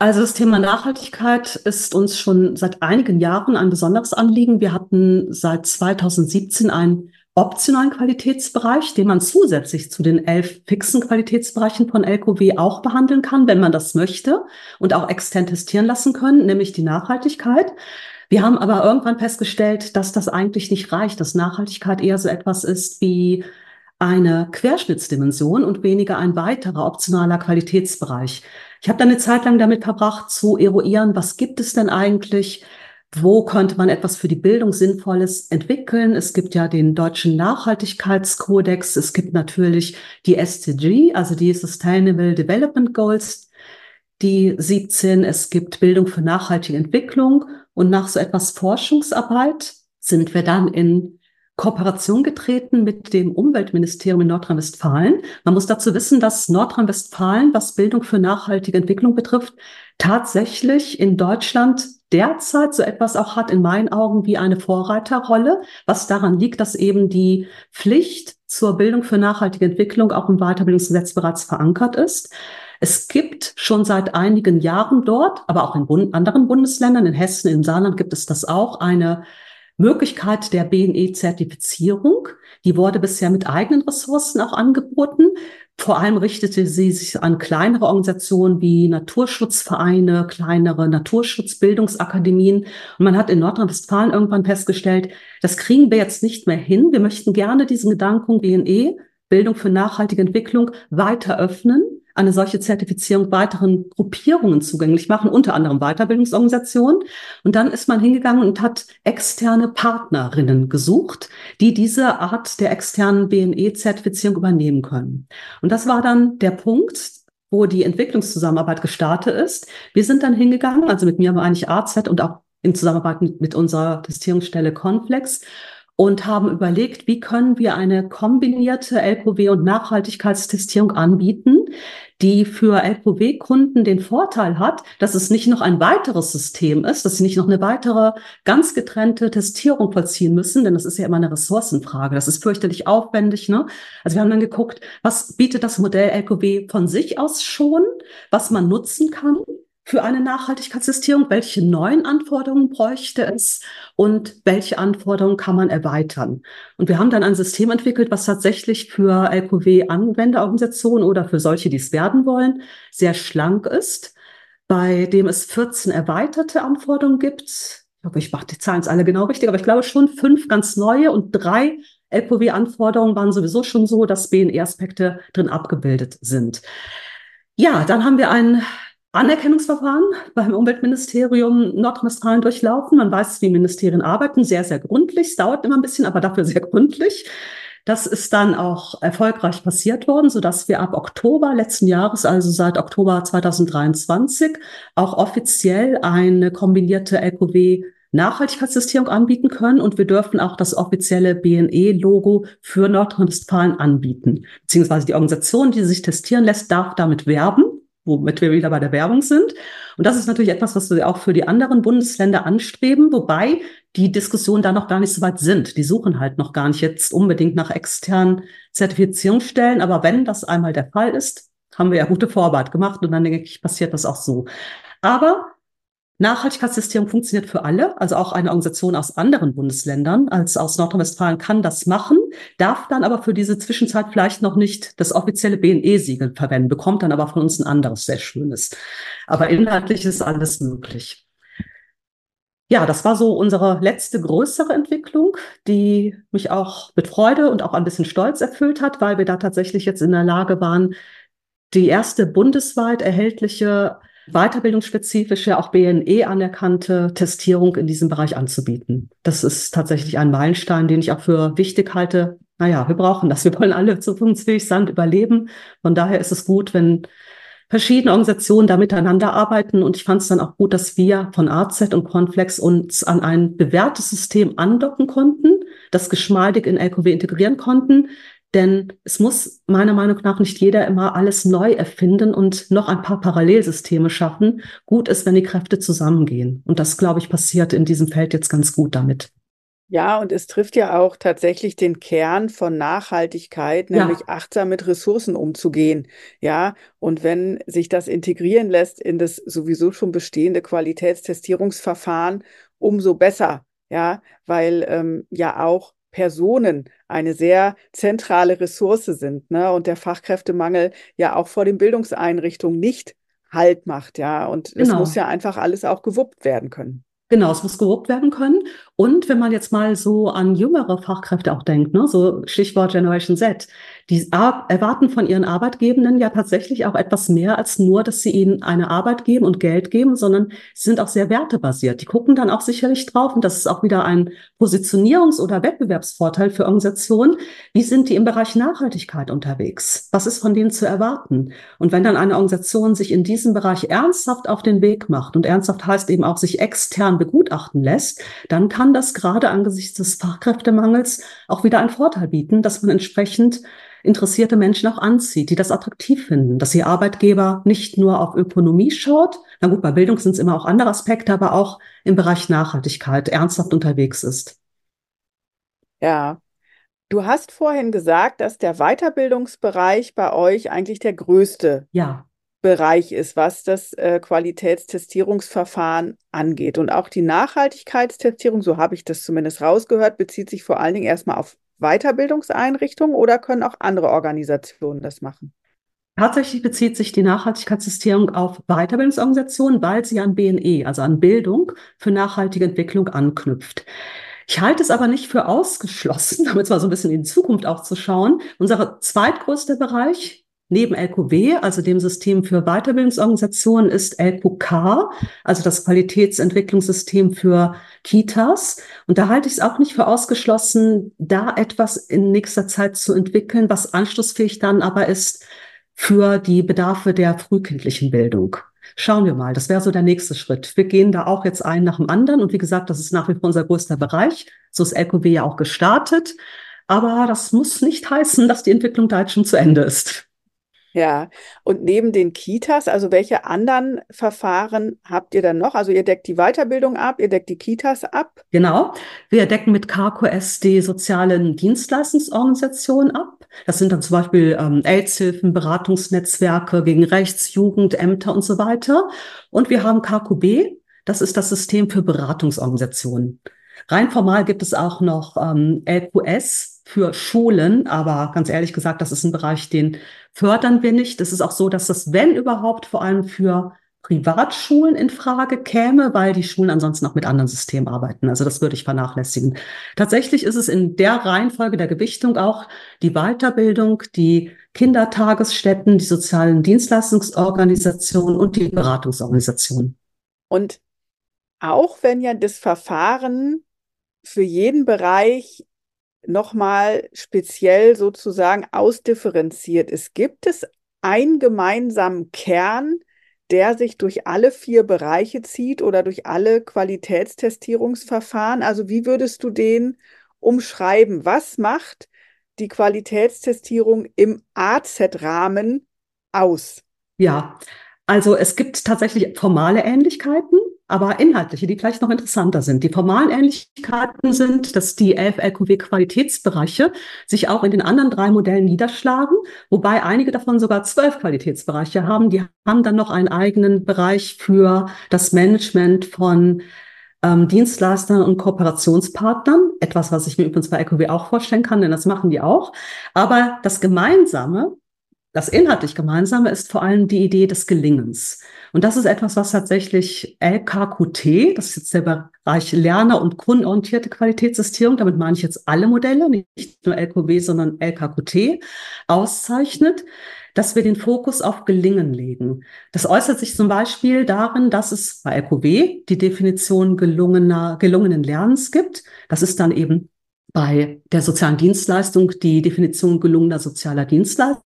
also das Thema Nachhaltigkeit ist uns schon seit einigen Jahren ein besonderes Anliegen. Wir hatten seit 2017 ein optionalen Qualitätsbereich, den man zusätzlich zu den elf fixen Qualitätsbereichen von LKW auch behandeln kann, wenn man das möchte und auch extern testieren lassen können, nämlich die Nachhaltigkeit. Wir haben aber irgendwann festgestellt, dass das eigentlich nicht reicht, dass Nachhaltigkeit eher so etwas ist wie eine Querschnittsdimension und weniger ein weiterer optionaler Qualitätsbereich. Ich habe dann eine Zeit lang damit verbracht zu eruieren, was gibt es denn eigentlich wo könnte man etwas für die Bildung Sinnvolles entwickeln? Es gibt ja den deutschen Nachhaltigkeitskodex. Es gibt natürlich die SDG, also die Sustainable Development Goals, die 17. Es gibt Bildung für nachhaltige Entwicklung. Und nach so etwas Forschungsarbeit sind wir dann in Kooperation getreten mit dem Umweltministerium in Nordrhein-Westfalen. Man muss dazu wissen, dass Nordrhein-Westfalen, was Bildung für nachhaltige Entwicklung betrifft, tatsächlich in Deutschland derzeit so etwas auch hat, in meinen Augen, wie eine Vorreiterrolle, was daran liegt, dass eben die Pflicht zur Bildung für nachhaltige Entwicklung auch im Weiterbildungsgesetz bereits verankert ist. Es gibt schon seit einigen Jahren dort, aber auch in anderen Bundesländern, in Hessen, in Saarland gibt es das auch, eine Möglichkeit der BNE-Zertifizierung. Die wurde bisher mit eigenen Ressourcen auch angeboten. Vor allem richtete sie sich an kleinere Organisationen wie Naturschutzvereine, kleinere Naturschutzbildungsakademien. Und man hat in Nordrhein-Westfalen irgendwann festgestellt, das kriegen wir jetzt nicht mehr hin. Wir möchten gerne diesen Gedanken BNE, Bildung für nachhaltige Entwicklung, weiter öffnen eine solche Zertifizierung weiteren Gruppierungen zugänglich machen, unter anderem Weiterbildungsorganisationen. Und dann ist man hingegangen und hat externe Partnerinnen gesucht, die diese Art der externen BNE-Zertifizierung übernehmen können. Und das war dann der Punkt, wo die Entwicklungszusammenarbeit gestartet ist. Wir sind dann hingegangen, also mit mir meine ich AZ und auch in Zusammenarbeit mit unserer Testierungsstelle Conflex und haben überlegt, wie können wir eine kombinierte LKW- und Nachhaltigkeitstestierung anbieten, die für LKW-Kunden den Vorteil hat, dass es nicht noch ein weiteres System ist, dass sie nicht noch eine weitere ganz getrennte Testierung vollziehen müssen, denn das ist ja immer eine Ressourcenfrage. Das ist fürchterlich aufwendig. Ne? Also wir haben dann geguckt, was bietet das Modell LKW von sich aus schon, was man nutzen kann für eine Nachhaltigkeitssystierung? Welche neuen Anforderungen bräuchte es und welche Anforderungen kann man erweitern? Und wir haben dann ein System entwickelt, was tatsächlich für LKW-Anwenderorganisationen oder für solche, die es werden wollen, sehr schlank ist, bei dem es 14 erweiterte Anforderungen gibt. Ich hoffe, ich mache die Zahlen jetzt alle genau richtig, aber ich glaube schon fünf ganz neue und drei LKW-Anforderungen waren sowieso schon so, dass BNE-Aspekte drin abgebildet sind. Ja, dann haben wir ein Anerkennungsverfahren beim Umweltministerium Nordrhein-Westfalen durchlaufen. Man weiß, wie Ministerien arbeiten, sehr, sehr gründlich. Es dauert immer ein bisschen, aber dafür sehr gründlich. Das ist dann auch erfolgreich passiert worden, sodass wir ab Oktober letzten Jahres, also seit Oktober 2023, auch offiziell eine kombinierte LKW Nachhaltigkeitstestierung anbieten können und wir dürfen auch das offizielle BNE-Logo für Nordrhein-Westfalen anbieten. Beziehungsweise die Organisation, die sich testieren lässt, darf damit werben, womit wir wieder bei der Werbung sind. Und das ist natürlich etwas, was wir auch für die anderen Bundesländer anstreben, wobei die Diskussionen da noch gar nicht so weit sind. Die suchen halt noch gar nicht jetzt unbedingt nach externen Zertifizierungsstellen. Aber wenn das einmal der Fall ist, haben wir ja gute Vorarbeit gemacht und dann denke ich, passiert das auch so. Aber Nachhaltigkeitssystem funktioniert für alle, also auch eine Organisation aus anderen Bundesländern als aus Nordrhein-Westfalen kann das machen, darf dann aber für diese Zwischenzeit vielleicht noch nicht das offizielle BNE-Siegel verwenden, bekommt dann aber von uns ein anderes sehr schönes. Aber inhaltlich ist alles möglich. Ja, das war so unsere letzte größere Entwicklung, die mich auch mit Freude und auch ein bisschen Stolz erfüllt hat, weil wir da tatsächlich jetzt in der Lage waren, die erste bundesweit erhältliche weiterbildungsspezifische, auch BNE anerkannte Testierung in diesem Bereich anzubieten. Das ist tatsächlich ein Meilenstein, den ich auch für wichtig halte. Naja, wir brauchen das. Wir wollen alle zukunftsfähig sein, überleben. Von daher ist es gut, wenn verschiedene Organisationen da miteinander arbeiten. Und ich fand es dann auch gut, dass wir von AZ und Conflex uns an ein bewährtes System andocken konnten, das geschmeidig in LKW integrieren konnten, denn es muss meiner Meinung nach nicht jeder immer alles neu erfinden und noch ein paar Parallelsysteme schaffen. Gut ist, wenn die Kräfte zusammengehen. Und das, glaube ich, passiert in diesem Feld jetzt ganz gut damit. Ja, und es trifft ja auch tatsächlich den Kern von Nachhaltigkeit, nämlich ja. achtsam mit Ressourcen umzugehen. Ja, und wenn sich das integrieren lässt in das sowieso schon bestehende Qualitätstestierungsverfahren, umso besser. Ja, weil ähm, ja auch Personen eine sehr zentrale Ressource sind, ne? Und der Fachkräftemangel ja auch vor den Bildungseinrichtungen nicht Halt macht, ja. Und es genau. muss ja einfach alles auch gewuppt werden können. Genau, es muss gewuppt werden können. Und wenn man jetzt mal so an jüngere Fachkräfte auch denkt, ne, so Stichwort Generation Z, die erwarten von ihren Arbeitgebenden ja tatsächlich auch etwas mehr als nur, dass sie ihnen eine Arbeit geben und Geld geben, sondern sie sind auch sehr wertebasiert. Die gucken dann auch sicherlich drauf und das ist auch wieder ein Positionierungs- oder Wettbewerbsvorteil für Organisationen. Wie sind die im Bereich Nachhaltigkeit unterwegs? Was ist von denen zu erwarten? Und wenn dann eine Organisation sich in diesem Bereich ernsthaft auf den Weg macht und ernsthaft heißt eben auch sich extern begutachten lässt, dann kann das gerade angesichts des Fachkräftemangels auch wieder einen Vorteil bieten, dass man entsprechend interessierte Menschen auch anzieht, die das attraktiv finden, dass ihr Arbeitgeber nicht nur auf Ökonomie schaut, na gut, bei Bildung sind es immer auch andere Aspekte, aber auch im Bereich Nachhaltigkeit ernsthaft unterwegs ist. Ja, du hast vorhin gesagt, dass der Weiterbildungsbereich bei euch eigentlich der größte ja. Bereich ist, was das äh, Qualitätstestierungsverfahren angeht. Und auch die Nachhaltigkeitstestierung, so habe ich das zumindest rausgehört, bezieht sich vor allen Dingen erstmal auf Weiterbildungseinrichtungen oder können auch andere Organisationen das machen? Tatsächlich bezieht sich die Nachhaltigkeitstestierung auf Weiterbildungsorganisationen, weil sie an BNE, also an Bildung für nachhaltige Entwicklung anknüpft. Ich halte es aber nicht für ausgeschlossen, damit zwar so ein bisschen in die Zukunft auch zu schauen. Unser zweitgrößter Bereich Neben LQW, also dem System für Weiterbildungsorganisationen, ist LQK, also das Qualitätsentwicklungssystem für Kitas. Und da halte ich es auch nicht für ausgeschlossen, da etwas in nächster Zeit zu entwickeln, was anschlussfähig dann aber ist für die Bedarfe der frühkindlichen Bildung. Schauen wir mal, das wäre so der nächste Schritt. Wir gehen da auch jetzt ein nach dem anderen. Und wie gesagt, das ist nach wie vor unser größter Bereich. So ist LQW ja auch gestartet. Aber das muss nicht heißen, dass die Entwicklung da jetzt schon zu Ende ist. Ja, und neben den Kitas, also welche anderen Verfahren habt ihr dann noch? Also ihr deckt die Weiterbildung ab, ihr deckt die Kitas ab? Genau, wir decken mit KQS die sozialen Dienstleistungsorganisationen ab. Das sind dann zum Beispiel ähm, AIDS-Hilfen, Beratungsnetzwerke gegen Rechts, Jugend, Ämter und so weiter. Und wir haben KQB, das ist das System für Beratungsorganisationen. Rein formal gibt es auch noch ähm, LQS für Schulen, aber ganz ehrlich gesagt, das ist ein Bereich, den fördern wir nicht. Es ist auch so, dass das, wenn überhaupt, vor allem für Privatschulen in Frage käme, weil die Schulen ansonsten auch mit anderen Systemen arbeiten. Also das würde ich vernachlässigen. Tatsächlich ist es in der Reihenfolge der Gewichtung auch die Weiterbildung, die Kindertagesstätten, die sozialen Dienstleistungsorganisationen und die Beratungsorganisationen. Und auch wenn ja das Verfahren für jeden Bereich nochmal speziell sozusagen ausdifferenziert ist. Gibt es einen gemeinsamen Kern, der sich durch alle vier Bereiche zieht oder durch alle Qualitätstestierungsverfahren? Also wie würdest du den umschreiben? Was macht die Qualitätstestierung im AZ-Rahmen aus? Ja, also es gibt tatsächlich formale Ähnlichkeiten, aber inhaltliche, die vielleicht noch interessanter sind. Die formalen Ähnlichkeiten sind, dass die elf LQW-Qualitätsbereiche sich auch in den anderen drei Modellen niederschlagen, wobei einige davon sogar zwölf Qualitätsbereiche haben. Die haben dann noch einen eigenen Bereich für das Management von ähm, Dienstleistern und Kooperationspartnern. Etwas, was ich mir übrigens bei LQW auch vorstellen kann, denn das machen die auch. Aber das Gemeinsame das inhaltlich Gemeinsame ist vor allem die Idee des Gelingens. Und das ist etwas, was tatsächlich LKQT, das ist jetzt der Bereich Lerner- und kundenorientierte Qualitätssystierung, damit meine ich jetzt alle Modelle, nicht nur LQW, sondern LKQT, auszeichnet, dass wir den Fokus auf Gelingen legen. Das äußert sich zum Beispiel darin, dass es bei LQW die Definition gelungener, gelungenen Lernens gibt. Das ist dann eben bei der sozialen Dienstleistung die Definition gelungener sozialer Dienstleistung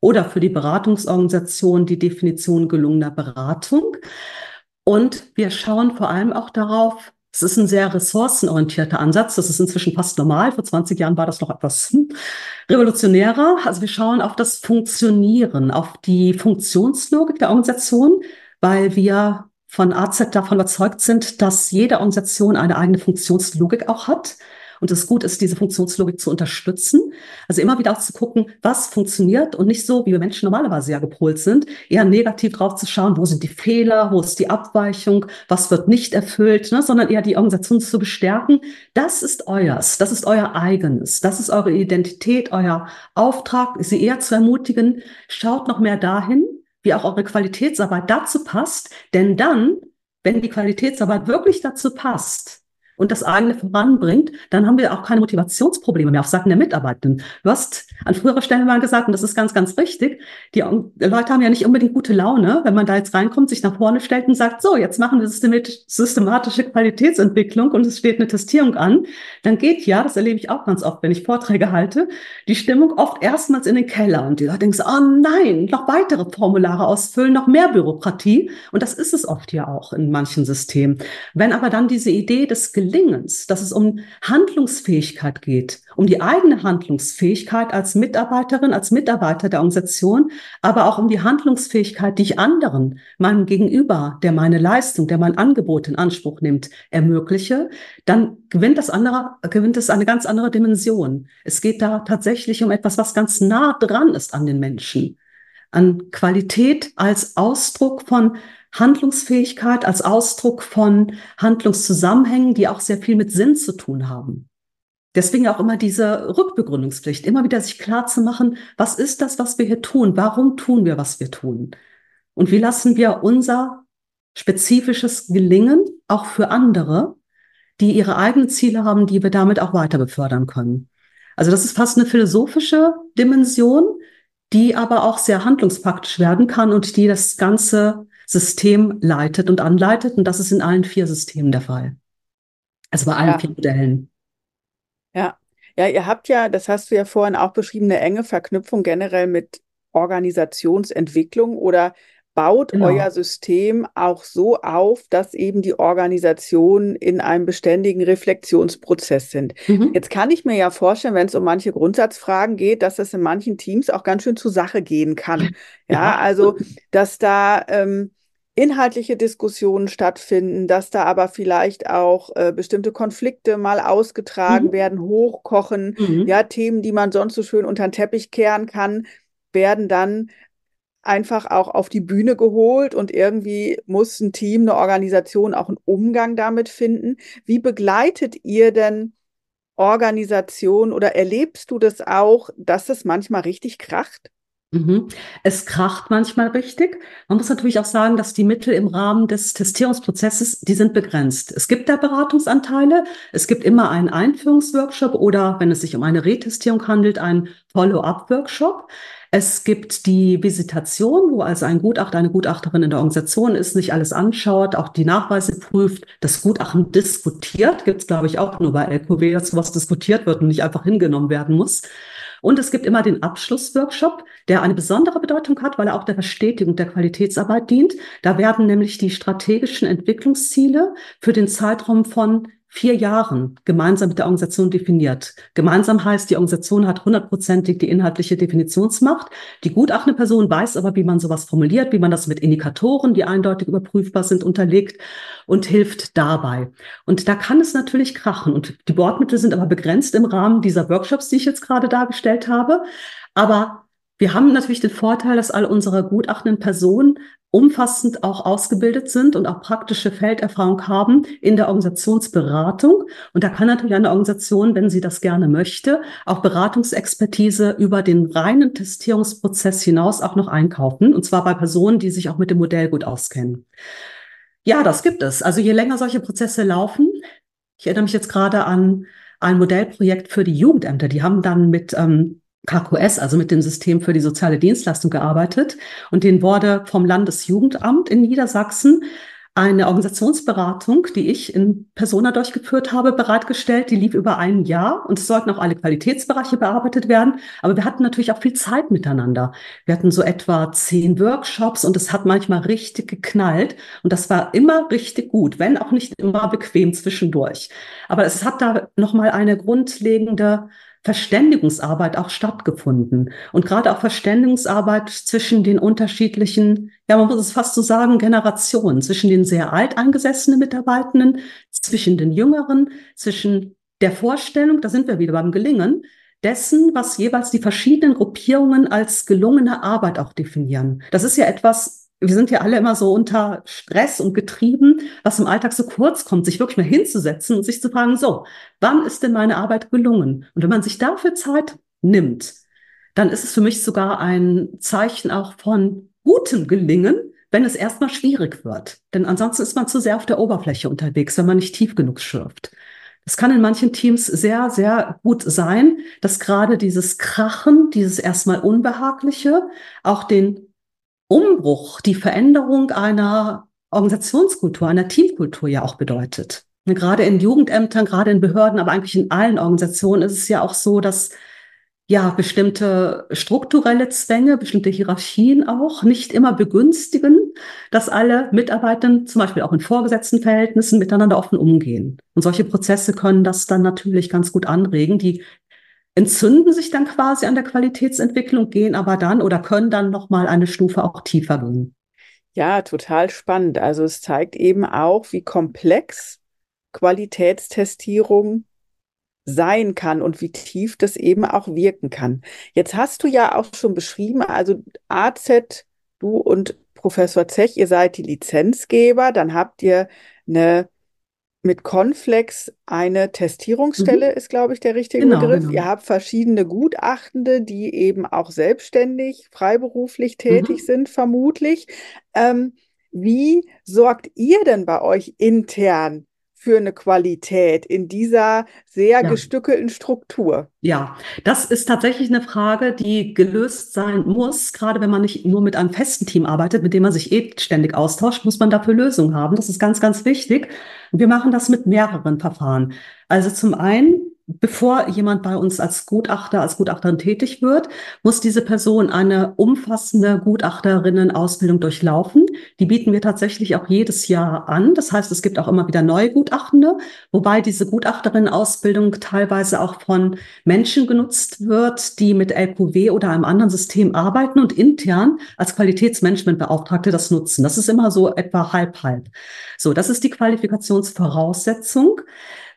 oder für die Beratungsorganisation die Definition gelungener Beratung. Und wir schauen vor allem auch darauf, es ist ein sehr ressourcenorientierter Ansatz. Das ist inzwischen fast normal. Vor 20 Jahren war das noch etwas revolutionärer. Also wir schauen auf das Funktionieren, auf die Funktionslogik der Organisation, weil wir von AZ davon überzeugt sind, dass jede Organisation eine eigene Funktionslogik auch hat und es gut ist, diese Funktionslogik zu unterstützen. Also immer wieder auch zu gucken, was funktioniert und nicht so, wie wir Menschen normalerweise ja gepolt sind, eher negativ drauf zu schauen, wo sind die Fehler, wo ist die Abweichung, was wird nicht erfüllt, ne, sondern eher die Organisation zu bestärken. Das ist euers, das ist euer eigenes, das ist eure Identität, euer Auftrag, sie eher zu ermutigen, schaut noch mehr dahin, wie auch eure Qualitätsarbeit dazu passt, denn dann, wenn die Qualitätsarbeit wirklich dazu passt, und das eigene voranbringt, dann haben wir auch keine Motivationsprobleme mehr auf Seiten der Mitarbeitenden. Du hast an früherer Stelle mal gesagt, und das ist ganz, ganz richtig, die Leute haben ja nicht unbedingt gute Laune, wenn man da jetzt reinkommt, sich nach vorne stellt und sagt, so, jetzt machen wir systematische Qualitätsentwicklung und es steht eine Testierung an, dann geht ja, das erlebe ich auch ganz oft, wenn ich Vorträge halte, die Stimmung oft erstmals in den Keller und die Leute denken so, oh nein, noch weitere Formulare ausfüllen, noch mehr Bürokratie und das ist es oft ja auch in manchen Systemen. Wenn aber dann diese Idee des Gelingens, dass es um Handlungsfähigkeit geht, um die eigene Handlungsfähigkeit als Mitarbeiterin, als Mitarbeiter der Organisation, aber auch um die Handlungsfähigkeit, die ich anderen, meinem Gegenüber, der meine Leistung, der mein Angebot in Anspruch nimmt, ermögliche, dann gewinnt das andere, gewinnt es eine ganz andere Dimension. Es geht da tatsächlich um etwas, was ganz nah dran ist an den Menschen. An Qualität als Ausdruck von Handlungsfähigkeit als Ausdruck von Handlungszusammenhängen, die auch sehr viel mit Sinn zu tun haben. Deswegen auch immer diese Rückbegründungspflicht, immer wieder sich klar zu machen, was ist das, was wir hier tun? Warum tun wir, was wir tun? Und wie lassen wir unser spezifisches Gelingen auch für andere, die ihre eigenen Ziele haben, die wir damit auch weiter befördern können? Also das ist fast eine philosophische Dimension, die aber auch sehr handlungspraktisch werden kann und die das ganze System leitet und anleitet. Und das ist in allen vier Systemen der Fall. Also bei allen ja. vier Modellen. Ja. Ja, ihr habt ja, das hast du ja vorhin auch beschrieben, eine enge Verknüpfung generell mit Organisationsentwicklung oder baut genau. euer System auch so auf, dass eben die Organisationen in einem beständigen Reflexionsprozess sind. Mhm. Jetzt kann ich mir ja vorstellen, wenn es um manche Grundsatzfragen geht, dass das in manchen Teams auch ganz schön zur Sache gehen kann. Ja, ja also dass da ähm, inhaltliche Diskussionen stattfinden, dass da aber vielleicht auch äh, bestimmte Konflikte mal ausgetragen mhm. werden, hochkochen, mhm. ja, Themen, die man sonst so schön unter den Teppich kehren kann, werden dann einfach auch auf die Bühne geholt und irgendwie muss ein Team, eine Organisation auch einen Umgang damit finden. Wie begleitet ihr denn Organisation oder erlebst du das auch, dass es manchmal richtig kracht? Mhm. Es kracht manchmal richtig. Man muss natürlich auch sagen, dass die Mittel im Rahmen des Testierungsprozesses, die sind begrenzt. Es gibt da Beratungsanteile. Es gibt immer einen Einführungsworkshop oder, wenn es sich um eine Retestierung handelt, einen Follow-up-Workshop. Es gibt die Visitation, wo also ein Gutachter, eine Gutachterin in der Organisation ist, nicht alles anschaut, auch die Nachweise prüft, das Gutachten diskutiert. Gibt es, glaube ich, auch nur bei LQW, dass sowas diskutiert wird und nicht einfach hingenommen werden muss. Und es gibt immer den Abschlussworkshop, der eine besondere Bedeutung hat, weil er auch der Verstetigung der Qualitätsarbeit dient. Da werden nämlich die strategischen Entwicklungsziele für den Zeitraum von vier Jahren gemeinsam mit der Organisation definiert. Gemeinsam heißt, die Organisation hat hundertprozentig die inhaltliche Definitionsmacht. Die gutachtende Person weiß aber, wie man sowas formuliert, wie man das mit Indikatoren, die eindeutig überprüfbar sind, unterlegt und hilft dabei. Und da kann es natürlich krachen. Und die Bordmittel sind aber begrenzt im Rahmen dieser Workshops, die ich jetzt gerade dargestellt habe. Aber wir haben natürlich den Vorteil, dass alle unsere gutachtenden Personen umfassend auch ausgebildet sind und auch praktische Felderfahrung haben in der Organisationsberatung. Und da kann natürlich eine Organisation, wenn sie das gerne möchte, auch Beratungsexpertise über den reinen Testierungsprozess hinaus auch noch einkaufen. Und zwar bei Personen, die sich auch mit dem Modell gut auskennen. Ja, das gibt es. Also je länger solche Prozesse laufen, ich erinnere mich jetzt gerade an ein Modellprojekt für die Jugendämter. Die haben dann mit ähm, KQS, also mit dem System für die soziale Dienstleistung gearbeitet. Und den wurde vom Landesjugendamt in Niedersachsen eine Organisationsberatung, die ich in Persona durchgeführt habe, bereitgestellt. Die lief über ein Jahr und es sollten auch alle Qualitätsbereiche bearbeitet werden. Aber wir hatten natürlich auch viel Zeit miteinander. Wir hatten so etwa zehn Workshops und es hat manchmal richtig geknallt. Und das war immer richtig gut, wenn auch nicht immer bequem zwischendurch. Aber es hat da nochmal eine grundlegende Verständigungsarbeit auch stattgefunden. Und gerade auch Verständigungsarbeit zwischen den unterschiedlichen, ja, man muss es fast so sagen, Generationen, zwischen den sehr alteingesessenen Mitarbeitenden, zwischen den Jüngeren, zwischen der Vorstellung, da sind wir wieder beim Gelingen, dessen, was jeweils die verschiedenen Gruppierungen als gelungene Arbeit auch definieren. Das ist ja etwas, wir sind ja alle immer so unter Stress und getrieben, was im Alltag so kurz kommt, sich wirklich mal hinzusetzen und sich zu fragen, so, wann ist denn meine Arbeit gelungen? Und wenn man sich dafür Zeit nimmt, dann ist es für mich sogar ein Zeichen auch von gutem Gelingen, wenn es erstmal schwierig wird. Denn ansonsten ist man zu sehr auf der Oberfläche unterwegs, wenn man nicht tief genug schürft. Es kann in manchen Teams sehr, sehr gut sein, dass gerade dieses Krachen, dieses erstmal Unbehagliche, auch den Umbruch, die Veränderung einer Organisationskultur, einer Teamkultur ja auch bedeutet. Und gerade in Jugendämtern, gerade in Behörden, aber eigentlich in allen Organisationen ist es ja auch so, dass ja bestimmte strukturelle Zwänge, bestimmte Hierarchien auch nicht immer begünstigen, dass alle Mitarbeiter zum Beispiel auch in vorgesetzten Verhältnissen miteinander offen umgehen. Und solche Prozesse können das dann natürlich ganz gut anregen. Die entzünden sich dann quasi an der Qualitätsentwicklung, gehen aber dann oder können dann noch mal eine Stufe auch tiefer gehen. Ja, total spannend. Also es zeigt eben auch, wie komplex Qualitätstestierung sein kann und wie tief das eben auch wirken kann. Jetzt hast du ja auch schon beschrieben, also AZ, du und Professor Zech, ihr seid die Lizenzgeber, dann habt ihr eine mit Conflex eine Testierungsstelle mhm. ist, glaube ich, der richtige genau, Begriff. Genau. Ihr habt verschiedene Gutachtende, die eben auch selbstständig, freiberuflich tätig mhm. sind, vermutlich. Ähm, wie sorgt ihr denn bei euch intern für eine Qualität in dieser sehr ja. gestückelten Struktur? Ja, das ist tatsächlich eine Frage, die gelöst sein muss. Gerade wenn man nicht nur mit einem festen Team arbeitet, mit dem man sich eh ständig austauscht, muss man dafür Lösungen haben. Das ist ganz, ganz wichtig. Und wir machen das mit mehreren Verfahren. Also zum einen bevor jemand bei uns als Gutachter, als Gutachterin tätig wird, muss diese Person eine umfassende Gutachterinnen-Ausbildung durchlaufen. Die bieten wir tatsächlich auch jedes Jahr an. Das heißt, es gibt auch immer wieder neue Gutachtende, wobei diese Gutachterinnen-Ausbildung teilweise auch von Menschen genutzt wird, die mit LQW oder einem anderen System arbeiten und intern als Qualitätsmanagementbeauftragte das nutzen. Das ist immer so etwa halb-halb. So, das ist die Qualifikationsvoraussetzung.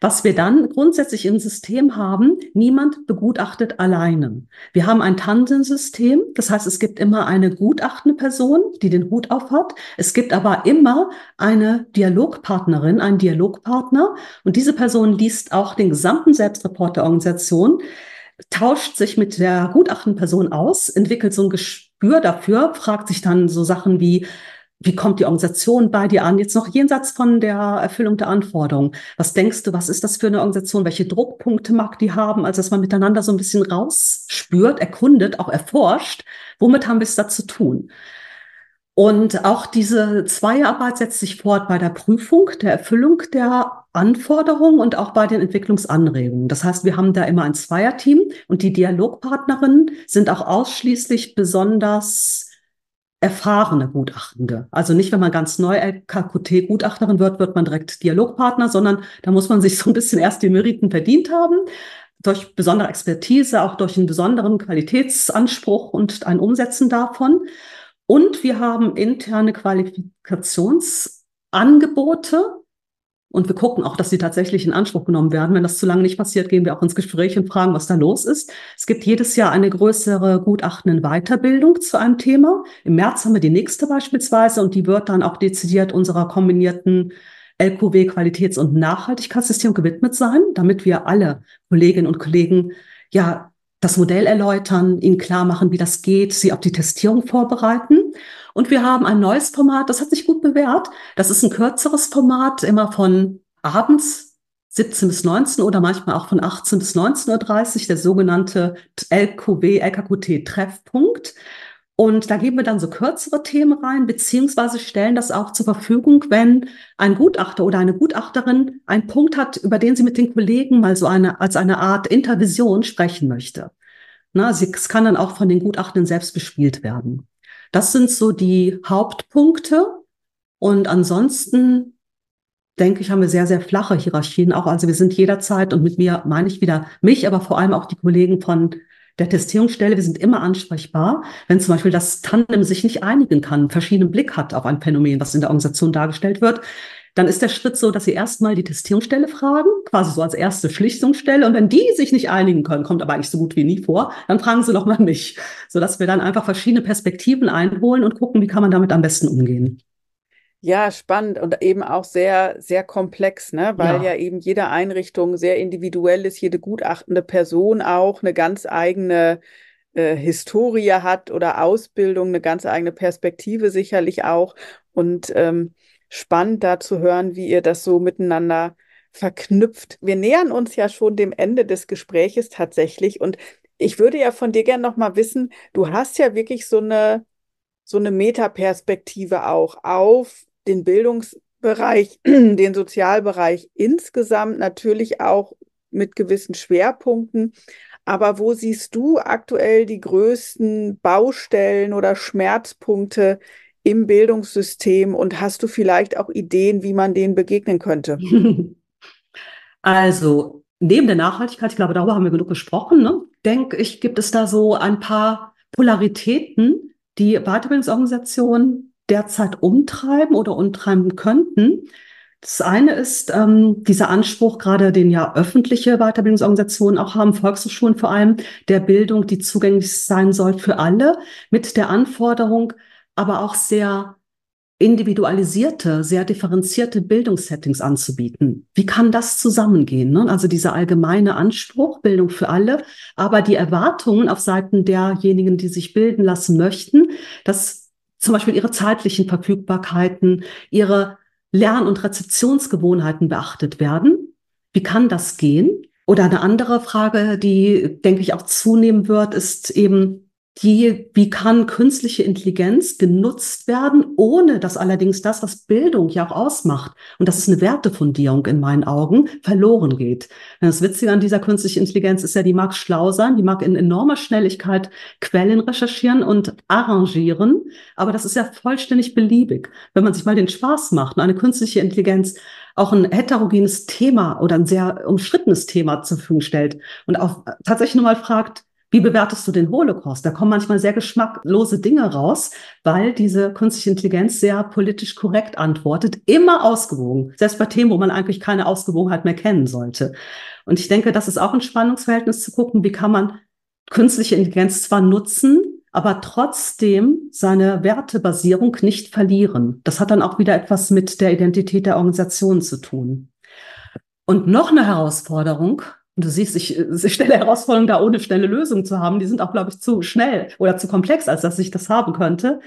Was wir dann grundsätzlich im System haben, niemand begutachtet alleine. Wir haben ein Tandem-System, das heißt, es gibt immer eine gutachtende Person, die den Hut auf hat. Es gibt aber immer eine Dialogpartnerin, einen Dialogpartner und diese Person liest auch den gesamten Selbstreport der Organisation tauscht sich mit der gutachtenden Person aus, entwickelt so ein Gespür dafür, fragt sich dann so Sachen wie, wie kommt die Organisation bei dir an? Jetzt noch jenseits von der Erfüllung der Anforderungen. Was denkst du, was ist das für eine Organisation? Welche Druckpunkte mag die haben? Also, dass man miteinander so ein bisschen rausspürt, erkundet, auch erforscht. Womit haben wir es da zu tun? Und auch diese Zweierarbeit setzt sich fort bei der Prüfung, der Erfüllung der Anforderungen und auch bei den Entwicklungsanregungen. Das heißt, wir haben da immer ein Zweierteam und die Dialogpartnerinnen sind auch ausschließlich besonders erfahrene Gutachtende. Also nicht, wenn man ganz neu LKQT-Gutachterin wird, wird man direkt Dialogpartner, sondern da muss man sich so ein bisschen erst die Meriten verdient haben, durch besondere Expertise, auch durch einen besonderen Qualitätsanspruch und ein Umsetzen davon. Und wir haben interne Qualifikationsangebote. Und wir gucken auch, dass sie tatsächlich in Anspruch genommen werden. Wenn das zu lange nicht passiert, gehen wir auch ins Gespräch und fragen, was da los ist. Es gibt jedes Jahr eine größere Gutachtenden Weiterbildung zu einem Thema. Im März haben wir die nächste beispielsweise und die wird dann auch dezidiert unserer kombinierten LQW Qualitäts- und Nachhaltigkeitssystem gewidmet sein, damit wir alle Kolleginnen und Kollegen ja das Modell erläutern, ihnen klar machen, wie das geht, sie auf die Testierung vorbereiten. Und wir haben ein neues Format, das hat sich gut bewährt. Das ist ein kürzeres Format, immer von abends 17 bis 19 oder manchmal auch von 18 bis 19.30 Uhr, der sogenannte LQW, LKQT Treffpunkt. Und da geben wir dann so kürzere Themen rein, beziehungsweise stellen das auch zur Verfügung, wenn ein Gutachter oder eine Gutachterin einen Punkt hat, über den sie mit den Kollegen mal so eine, als eine Art Intervision sprechen möchte. Na, sie, es kann dann auch von den Gutachtenden selbst bespielt werden. Das sind so die Hauptpunkte. Und ansonsten denke ich, haben wir sehr, sehr flache Hierarchien auch. Also wir sind jederzeit, und mit mir meine ich wieder mich, aber vor allem auch die Kollegen von der Testierungsstelle, wir sind immer ansprechbar. Wenn zum Beispiel das Tandem sich nicht einigen kann, verschiedenen Blick hat auf ein Phänomen, was in der Organisation dargestellt wird, dann ist der Schritt so, dass Sie erstmal die Testierungsstelle fragen, quasi so als erste Schlichtungsstelle. Und wenn die sich nicht einigen können, kommt aber eigentlich so gut wie nie vor, dann fragen Sie doch mal mich, sodass wir dann einfach verschiedene Perspektiven einholen und gucken, wie kann man damit am besten umgehen. Ja, spannend und eben auch sehr, sehr komplex, ne? weil ja. ja eben jede Einrichtung sehr individuell ist, jede gutachtende Person auch eine ganz eigene äh, Historie hat oder Ausbildung, eine ganz eigene Perspektive sicherlich auch. Und ähm, spannend da zu hören, wie ihr das so miteinander verknüpft. Wir nähern uns ja schon dem Ende des Gespräches tatsächlich und ich würde ja von dir gerne noch mal wissen, du hast ja wirklich so eine so eine Metaperspektive auch auf den Bildungsbereich, den Sozialbereich insgesamt natürlich auch mit gewissen Schwerpunkten. Aber wo siehst du aktuell die größten Baustellen oder Schmerzpunkte im Bildungssystem und hast du vielleicht auch Ideen, wie man denen begegnen könnte? Also, neben der Nachhaltigkeit, ich glaube, darüber haben wir genug gesprochen, ne, denke ich, gibt es da so ein paar Polaritäten, die Weiterbildungsorganisationen derzeit umtreiben oder umtreiben könnten. Das eine ist ähm, dieser Anspruch, gerade den ja öffentliche Weiterbildungsorganisationen auch haben, Volkshochschulen vor allem, der Bildung, die zugänglich sein soll für alle, mit der Anforderung, aber auch sehr individualisierte, sehr differenzierte Bildungssettings anzubieten. Wie kann das zusammengehen? Ne? Also dieser allgemeine Anspruch, Bildung für alle, aber die Erwartungen auf Seiten derjenigen, die sich bilden lassen möchten, dass zum Beispiel ihre zeitlichen Verfügbarkeiten, ihre Lern- und Rezeptionsgewohnheiten beachtet werden. Wie kann das gehen? Oder eine andere Frage, die, denke ich, auch zunehmen wird, ist eben, die, wie kann künstliche Intelligenz genutzt werden, ohne dass allerdings das, was Bildung ja auch ausmacht, und das ist eine Wertefundierung in meinen Augen, verloren geht. Das Witzige an dieser künstlichen Intelligenz ist ja, die mag schlau sein, die mag in enormer Schnelligkeit Quellen recherchieren und arrangieren, aber das ist ja vollständig beliebig. Wenn man sich mal den Spaß macht eine künstliche Intelligenz auch ein heterogenes Thema oder ein sehr umstrittenes Thema zur Verfügung stellt und auch tatsächlich nur mal fragt, wie bewertest du den Holocaust? Da kommen manchmal sehr geschmacklose Dinge raus, weil diese künstliche Intelligenz sehr politisch korrekt antwortet, immer ausgewogen, selbst bei Themen, wo man eigentlich keine Ausgewogenheit mehr kennen sollte. Und ich denke, das ist auch ein Spannungsverhältnis zu gucken, wie kann man künstliche Intelligenz zwar nutzen, aber trotzdem seine Wertebasierung nicht verlieren. Das hat dann auch wieder etwas mit der Identität der Organisation zu tun. Und noch eine Herausforderung, und du siehst, ich, ich stelle Herausforderungen da, ohne schnelle Lösungen zu haben. Die sind auch, glaube ich, zu schnell oder zu komplex, als dass ich das haben könnte.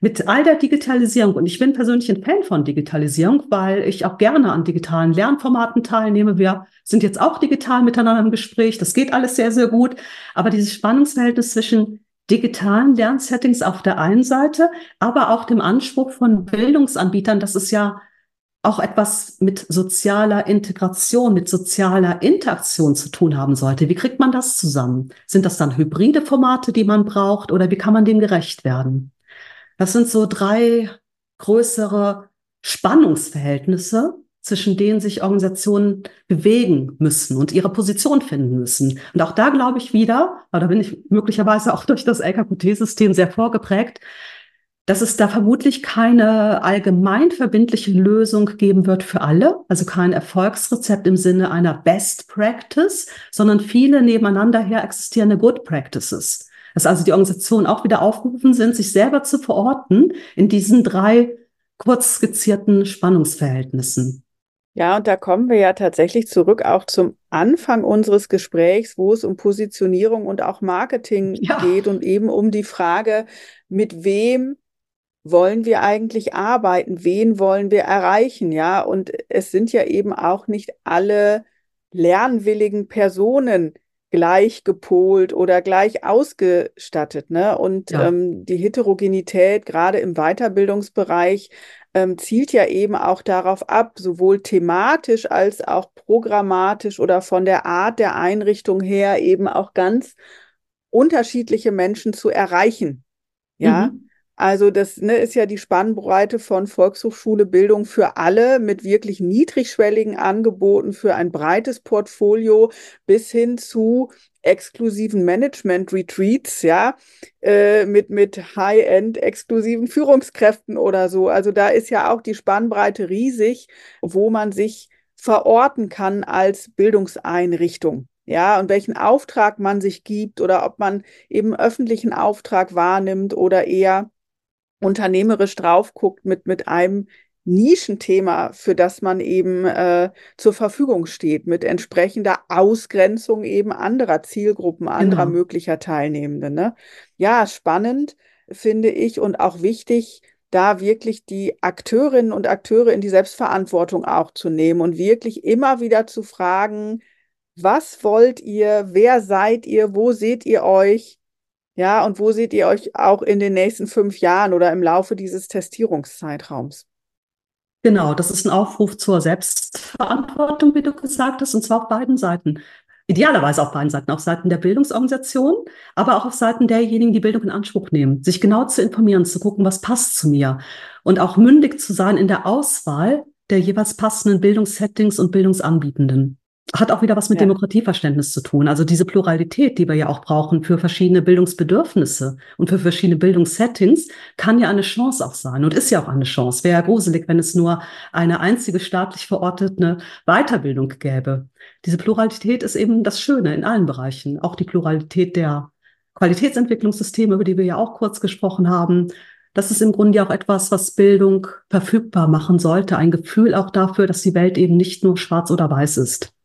mit all der Digitalisierung, und ich bin persönlich ein Fan von Digitalisierung, weil ich auch gerne an digitalen Lernformaten teilnehme. Wir sind jetzt auch digital miteinander im Gespräch. Das geht alles sehr, sehr gut. Aber dieses Spannungsverhältnis zwischen digitalen Lernsettings auf der einen Seite, aber auch dem Anspruch von Bildungsanbietern, das ist ja auch etwas mit sozialer Integration, mit sozialer Interaktion zu tun haben sollte. Wie kriegt man das zusammen? Sind das dann hybride Formate, die man braucht oder wie kann man dem gerecht werden? Das sind so drei größere Spannungsverhältnisse, zwischen denen sich Organisationen bewegen müssen und ihre Position finden müssen. Und auch da glaube ich wieder, aber da bin ich möglicherweise auch durch das LKQT-System sehr vorgeprägt, dass es da vermutlich keine allgemein verbindliche Lösung geben wird für alle, also kein Erfolgsrezept im Sinne einer Best Practice, sondern viele nebeneinander her existierende Good Practices. Dass also die Organisationen auch wieder aufgerufen sind, sich selber zu verorten in diesen drei kurz skizzierten Spannungsverhältnissen. Ja, und da kommen wir ja tatsächlich zurück auch zum Anfang unseres Gesprächs, wo es um Positionierung und auch Marketing ja. geht und eben um die Frage, mit wem wollen wir eigentlich arbeiten? Wen wollen wir erreichen? Ja, und es sind ja eben auch nicht alle lernwilligen Personen gleich gepolt oder gleich ausgestattet. Ne? Und ja. ähm, die Heterogenität, gerade im Weiterbildungsbereich, ähm, zielt ja eben auch darauf ab, sowohl thematisch als auch programmatisch oder von der Art der Einrichtung her eben auch ganz unterschiedliche Menschen zu erreichen. Ja, mhm. Also das ne, ist ja die Spannbreite von Volkshochschule Bildung für alle mit wirklich niedrigschwelligen Angeboten für ein breites Portfolio bis hin zu exklusiven Management-Retreats, ja, äh, mit, mit High-End exklusiven Führungskräften oder so. Also da ist ja auch die Spannbreite riesig, wo man sich verorten kann als Bildungseinrichtung ja, und welchen Auftrag man sich gibt oder ob man eben öffentlichen Auftrag wahrnimmt oder eher unternehmerisch drauf guckt mit, mit einem Nischenthema, für das man eben äh, zur Verfügung steht, mit entsprechender Ausgrenzung eben anderer Zielgruppen, anderer genau. möglicher Teilnehmende. Ne? Ja, spannend finde ich und auch wichtig, da wirklich die Akteurinnen und Akteure in die Selbstverantwortung auch zu nehmen und wirklich immer wieder zu fragen, was wollt ihr, wer seid ihr, wo seht ihr euch, ja, und wo seht ihr euch auch in den nächsten fünf Jahren oder im Laufe dieses Testierungszeitraums? Genau, das ist ein Aufruf zur Selbstverantwortung, wie du gesagt hast, und zwar auf beiden Seiten. Idealerweise auf beiden Seiten, auf Seiten der Bildungsorganisation, aber auch auf Seiten derjenigen, die Bildung in Anspruch nehmen, sich genau zu informieren, zu gucken, was passt zu mir und auch mündig zu sein in der Auswahl der jeweils passenden Bildungssettings und Bildungsanbietenden hat auch wieder was mit ja. Demokratieverständnis zu tun. Also diese Pluralität, die wir ja auch brauchen für verschiedene Bildungsbedürfnisse und für verschiedene Bildungssettings, kann ja eine Chance auch sein und ist ja auch eine Chance. Wäre ja gruselig, wenn es nur eine einzige staatlich verortete Weiterbildung gäbe. Diese Pluralität ist eben das Schöne in allen Bereichen. Auch die Pluralität der Qualitätsentwicklungssysteme, über die wir ja auch kurz gesprochen haben. Das ist im Grunde ja auch etwas, was Bildung verfügbar machen sollte. Ein Gefühl auch dafür, dass die Welt eben nicht nur schwarz oder weiß ist.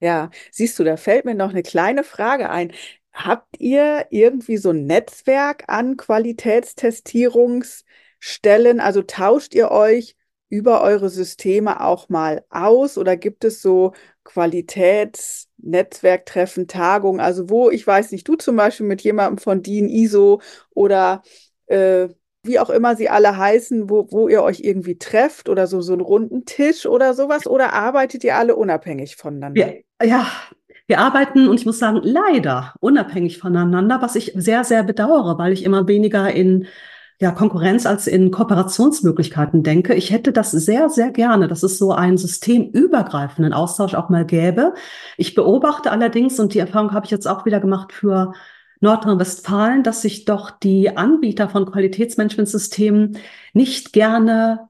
Ja, siehst du, da fällt mir noch eine kleine Frage ein. Habt ihr irgendwie so ein Netzwerk an Qualitätstestierungsstellen? Also tauscht ihr euch über eure Systeme auch mal aus oder gibt es so Qualitätsnetzwerktreffen, Tagungen, also wo, ich weiß nicht, du zum Beispiel mit jemandem von DIN ISO oder äh, wie auch immer sie alle heißen, wo, wo ihr euch irgendwie trefft oder so, so einen runden Tisch oder sowas oder arbeitet ihr alle unabhängig voneinander? Ja, ja, wir arbeiten und ich muss sagen, leider unabhängig voneinander, was ich sehr, sehr bedauere, weil ich immer weniger in ja, Konkurrenz als in Kooperationsmöglichkeiten denke. Ich hätte das sehr, sehr gerne, dass es so einen systemübergreifenden Austausch auch mal gäbe. Ich beobachte allerdings, und die Erfahrung habe ich jetzt auch wieder gemacht für Nordrhein-Westfalen, dass sich doch die Anbieter von Qualitätsmanagementsystemen nicht gerne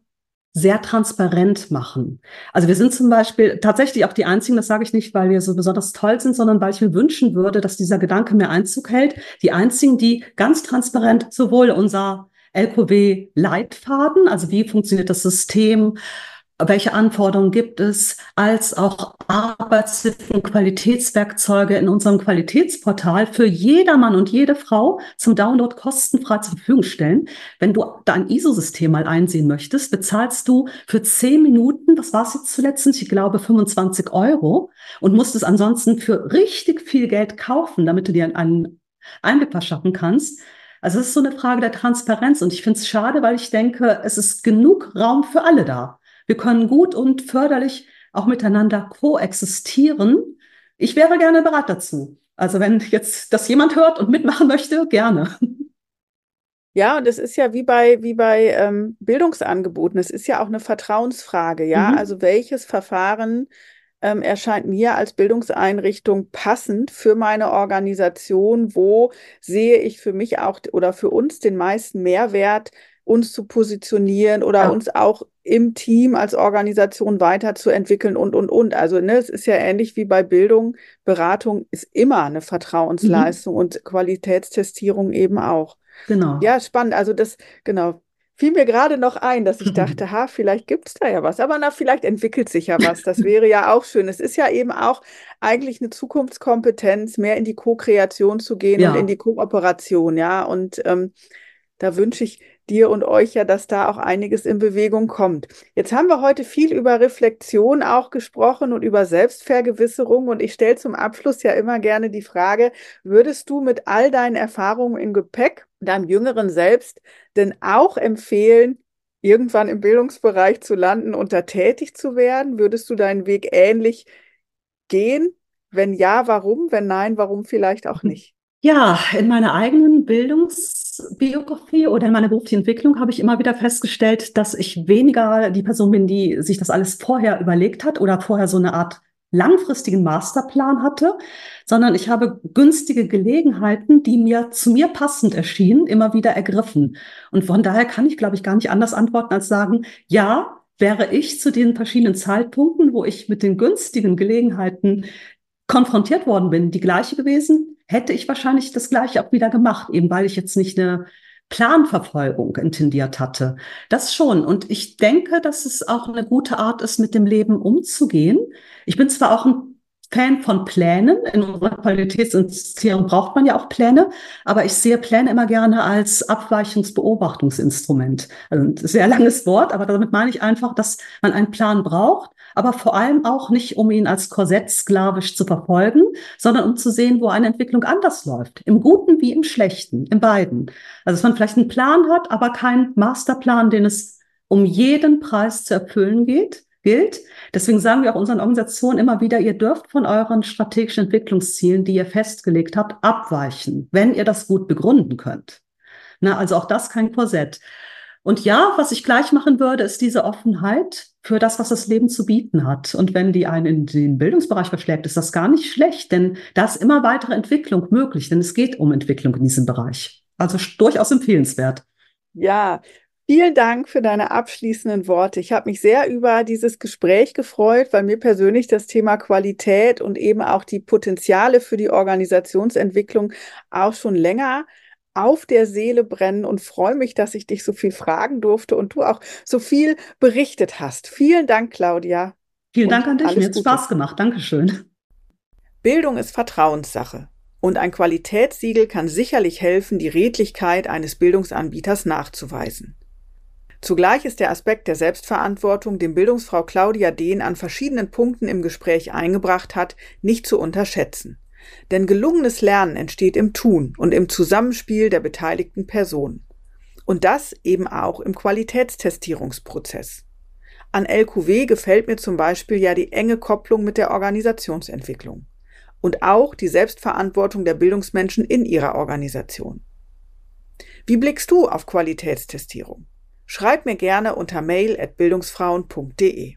sehr transparent machen. Also wir sind zum Beispiel tatsächlich auch die Einzigen, das sage ich nicht, weil wir so besonders toll sind, sondern weil ich mir wünschen würde, dass dieser Gedanke mehr Einzug hält. Die Einzigen, die ganz transparent sowohl unser LKW-Leitfaden, also wie funktioniert das System, welche Anforderungen gibt es, als auch Arbeitshilfen, Qualitätswerkzeuge in unserem Qualitätsportal für jedermann und jede Frau zum Download kostenfrei zur Verfügung stellen. Wenn du dein ISO-System mal einsehen möchtest, bezahlst du für zehn Minuten, was war es jetzt zuletzt, ich glaube 25 Euro und musst es ansonsten für richtig viel Geld kaufen, damit du dir einen Einblick verschaffen kannst. Also es ist so eine Frage der Transparenz und ich finde es schade, weil ich denke, es ist genug Raum für alle da. Wir können gut und förderlich auch miteinander koexistieren. Ich wäre gerne bereit dazu. Also wenn jetzt das jemand hört und mitmachen möchte, gerne. Ja, und es ist ja wie bei, wie bei ähm, Bildungsangeboten, es ist ja auch eine Vertrauensfrage, ja. Mhm. Also welches Verfahren ähm, erscheint mir als Bildungseinrichtung passend für meine Organisation? Wo sehe ich für mich auch oder für uns den meisten Mehrwert, uns zu positionieren oder ja. uns auch im Team als Organisation weiterzuentwickeln und, und, und. Also ne, es ist ja ähnlich wie bei Bildung. Beratung ist immer eine Vertrauensleistung mhm. und Qualitätstestierung eben auch. Genau. Ja, spannend. Also das, genau, fiel mir gerade noch ein, dass ich dachte, ha, vielleicht gibt es da ja was. Aber na, vielleicht entwickelt sich ja was. Das wäre ja auch schön. Es ist ja eben auch eigentlich eine Zukunftskompetenz, mehr in die Co-Kreation zu gehen ja. und in die Kooperation, ja. Und ähm, da wünsche ich dir und euch ja, dass da auch einiges in Bewegung kommt. Jetzt haben wir heute viel über Reflexion auch gesprochen und über Selbstvergewisserung. Und ich stelle zum Abschluss ja immer gerne die Frage, würdest du mit all deinen Erfahrungen im Gepäck deinem jüngeren Selbst denn auch empfehlen, irgendwann im Bildungsbereich zu landen und da tätig zu werden? Würdest du deinen Weg ähnlich gehen? Wenn ja, warum? Wenn nein, warum vielleicht auch nicht? Ja, in meiner eigenen Bildungsbiografie oder in meiner beruflichen Entwicklung habe ich immer wieder festgestellt, dass ich weniger die Person bin, die sich das alles vorher überlegt hat oder vorher so eine Art langfristigen Masterplan hatte, sondern ich habe günstige Gelegenheiten, die mir zu mir passend erschienen, immer wieder ergriffen. Und von daher kann ich, glaube ich, gar nicht anders antworten als sagen, ja, wäre ich zu den verschiedenen Zeitpunkten, wo ich mit den günstigen Gelegenheiten konfrontiert worden bin, die gleiche gewesen, hätte ich wahrscheinlich das gleiche auch wieder gemacht, eben weil ich jetzt nicht eine Planverfolgung intendiert hatte. Das schon. Und ich denke, dass es auch eine gute Art ist, mit dem Leben umzugehen. Ich bin zwar auch ein Fan von Plänen. In unserer Qualitätsinstitution braucht man ja auch Pläne, aber ich sehe Pläne immer gerne als Abweichungsbeobachtungsinstrument. Also ein sehr langes Wort, aber damit meine ich einfach, dass man einen Plan braucht, aber vor allem auch nicht, um ihn als Korsett sklavisch zu verfolgen, sondern um zu sehen, wo eine Entwicklung anders läuft. Im Guten wie im Schlechten, in beiden. Also dass man vielleicht einen Plan hat, aber keinen Masterplan, den es um jeden Preis zu erfüllen geht, gilt. Deswegen sagen wir auch unseren Organisationen immer wieder, ihr dürft von euren strategischen Entwicklungszielen, die ihr festgelegt habt, abweichen, wenn ihr das gut begründen könnt. Na, also auch das kein Korsett. Und ja, was ich gleich machen würde, ist diese Offenheit für das, was das Leben zu bieten hat. Und wenn die einen in den Bildungsbereich verschlägt, ist das gar nicht schlecht, denn da ist immer weitere Entwicklung möglich, denn es geht um Entwicklung in diesem Bereich. Also durchaus empfehlenswert. Ja, Vielen Dank für deine abschließenden Worte. Ich habe mich sehr über dieses Gespräch gefreut, weil mir persönlich das Thema Qualität und eben auch die Potenziale für die Organisationsentwicklung auch schon länger auf der Seele brennen und freue mich, dass ich dich so viel fragen durfte und du auch so viel berichtet hast. Vielen Dank, Claudia. Vielen Dank an dich. Mir hat Spaß gemacht. Dankeschön. Bildung ist Vertrauenssache. Und ein Qualitätssiegel kann sicherlich helfen, die Redlichkeit eines Bildungsanbieters nachzuweisen. Zugleich ist der Aspekt der Selbstverantwortung, den Bildungsfrau Claudia Dehn an verschiedenen Punkten im Gespräch eingebracht hat, nicht zu unterschätzen. Denn gelungenes Lernen entsteht im Tun und im Zusammenspiel der beteiligten Personen. Und das eben auch im Qualitätstestierungsprozess. An LQW gefällt mir zum Beispiel ja die enge Kopplung mit der Organisationsentwicklung und auch die Selbstverantwortung der Bildungsmenschen in ihrer Organisation. Wie blickst du auf Qualitätstestierung? Schreib mir gerne unter mail at bildungsfrauen.de.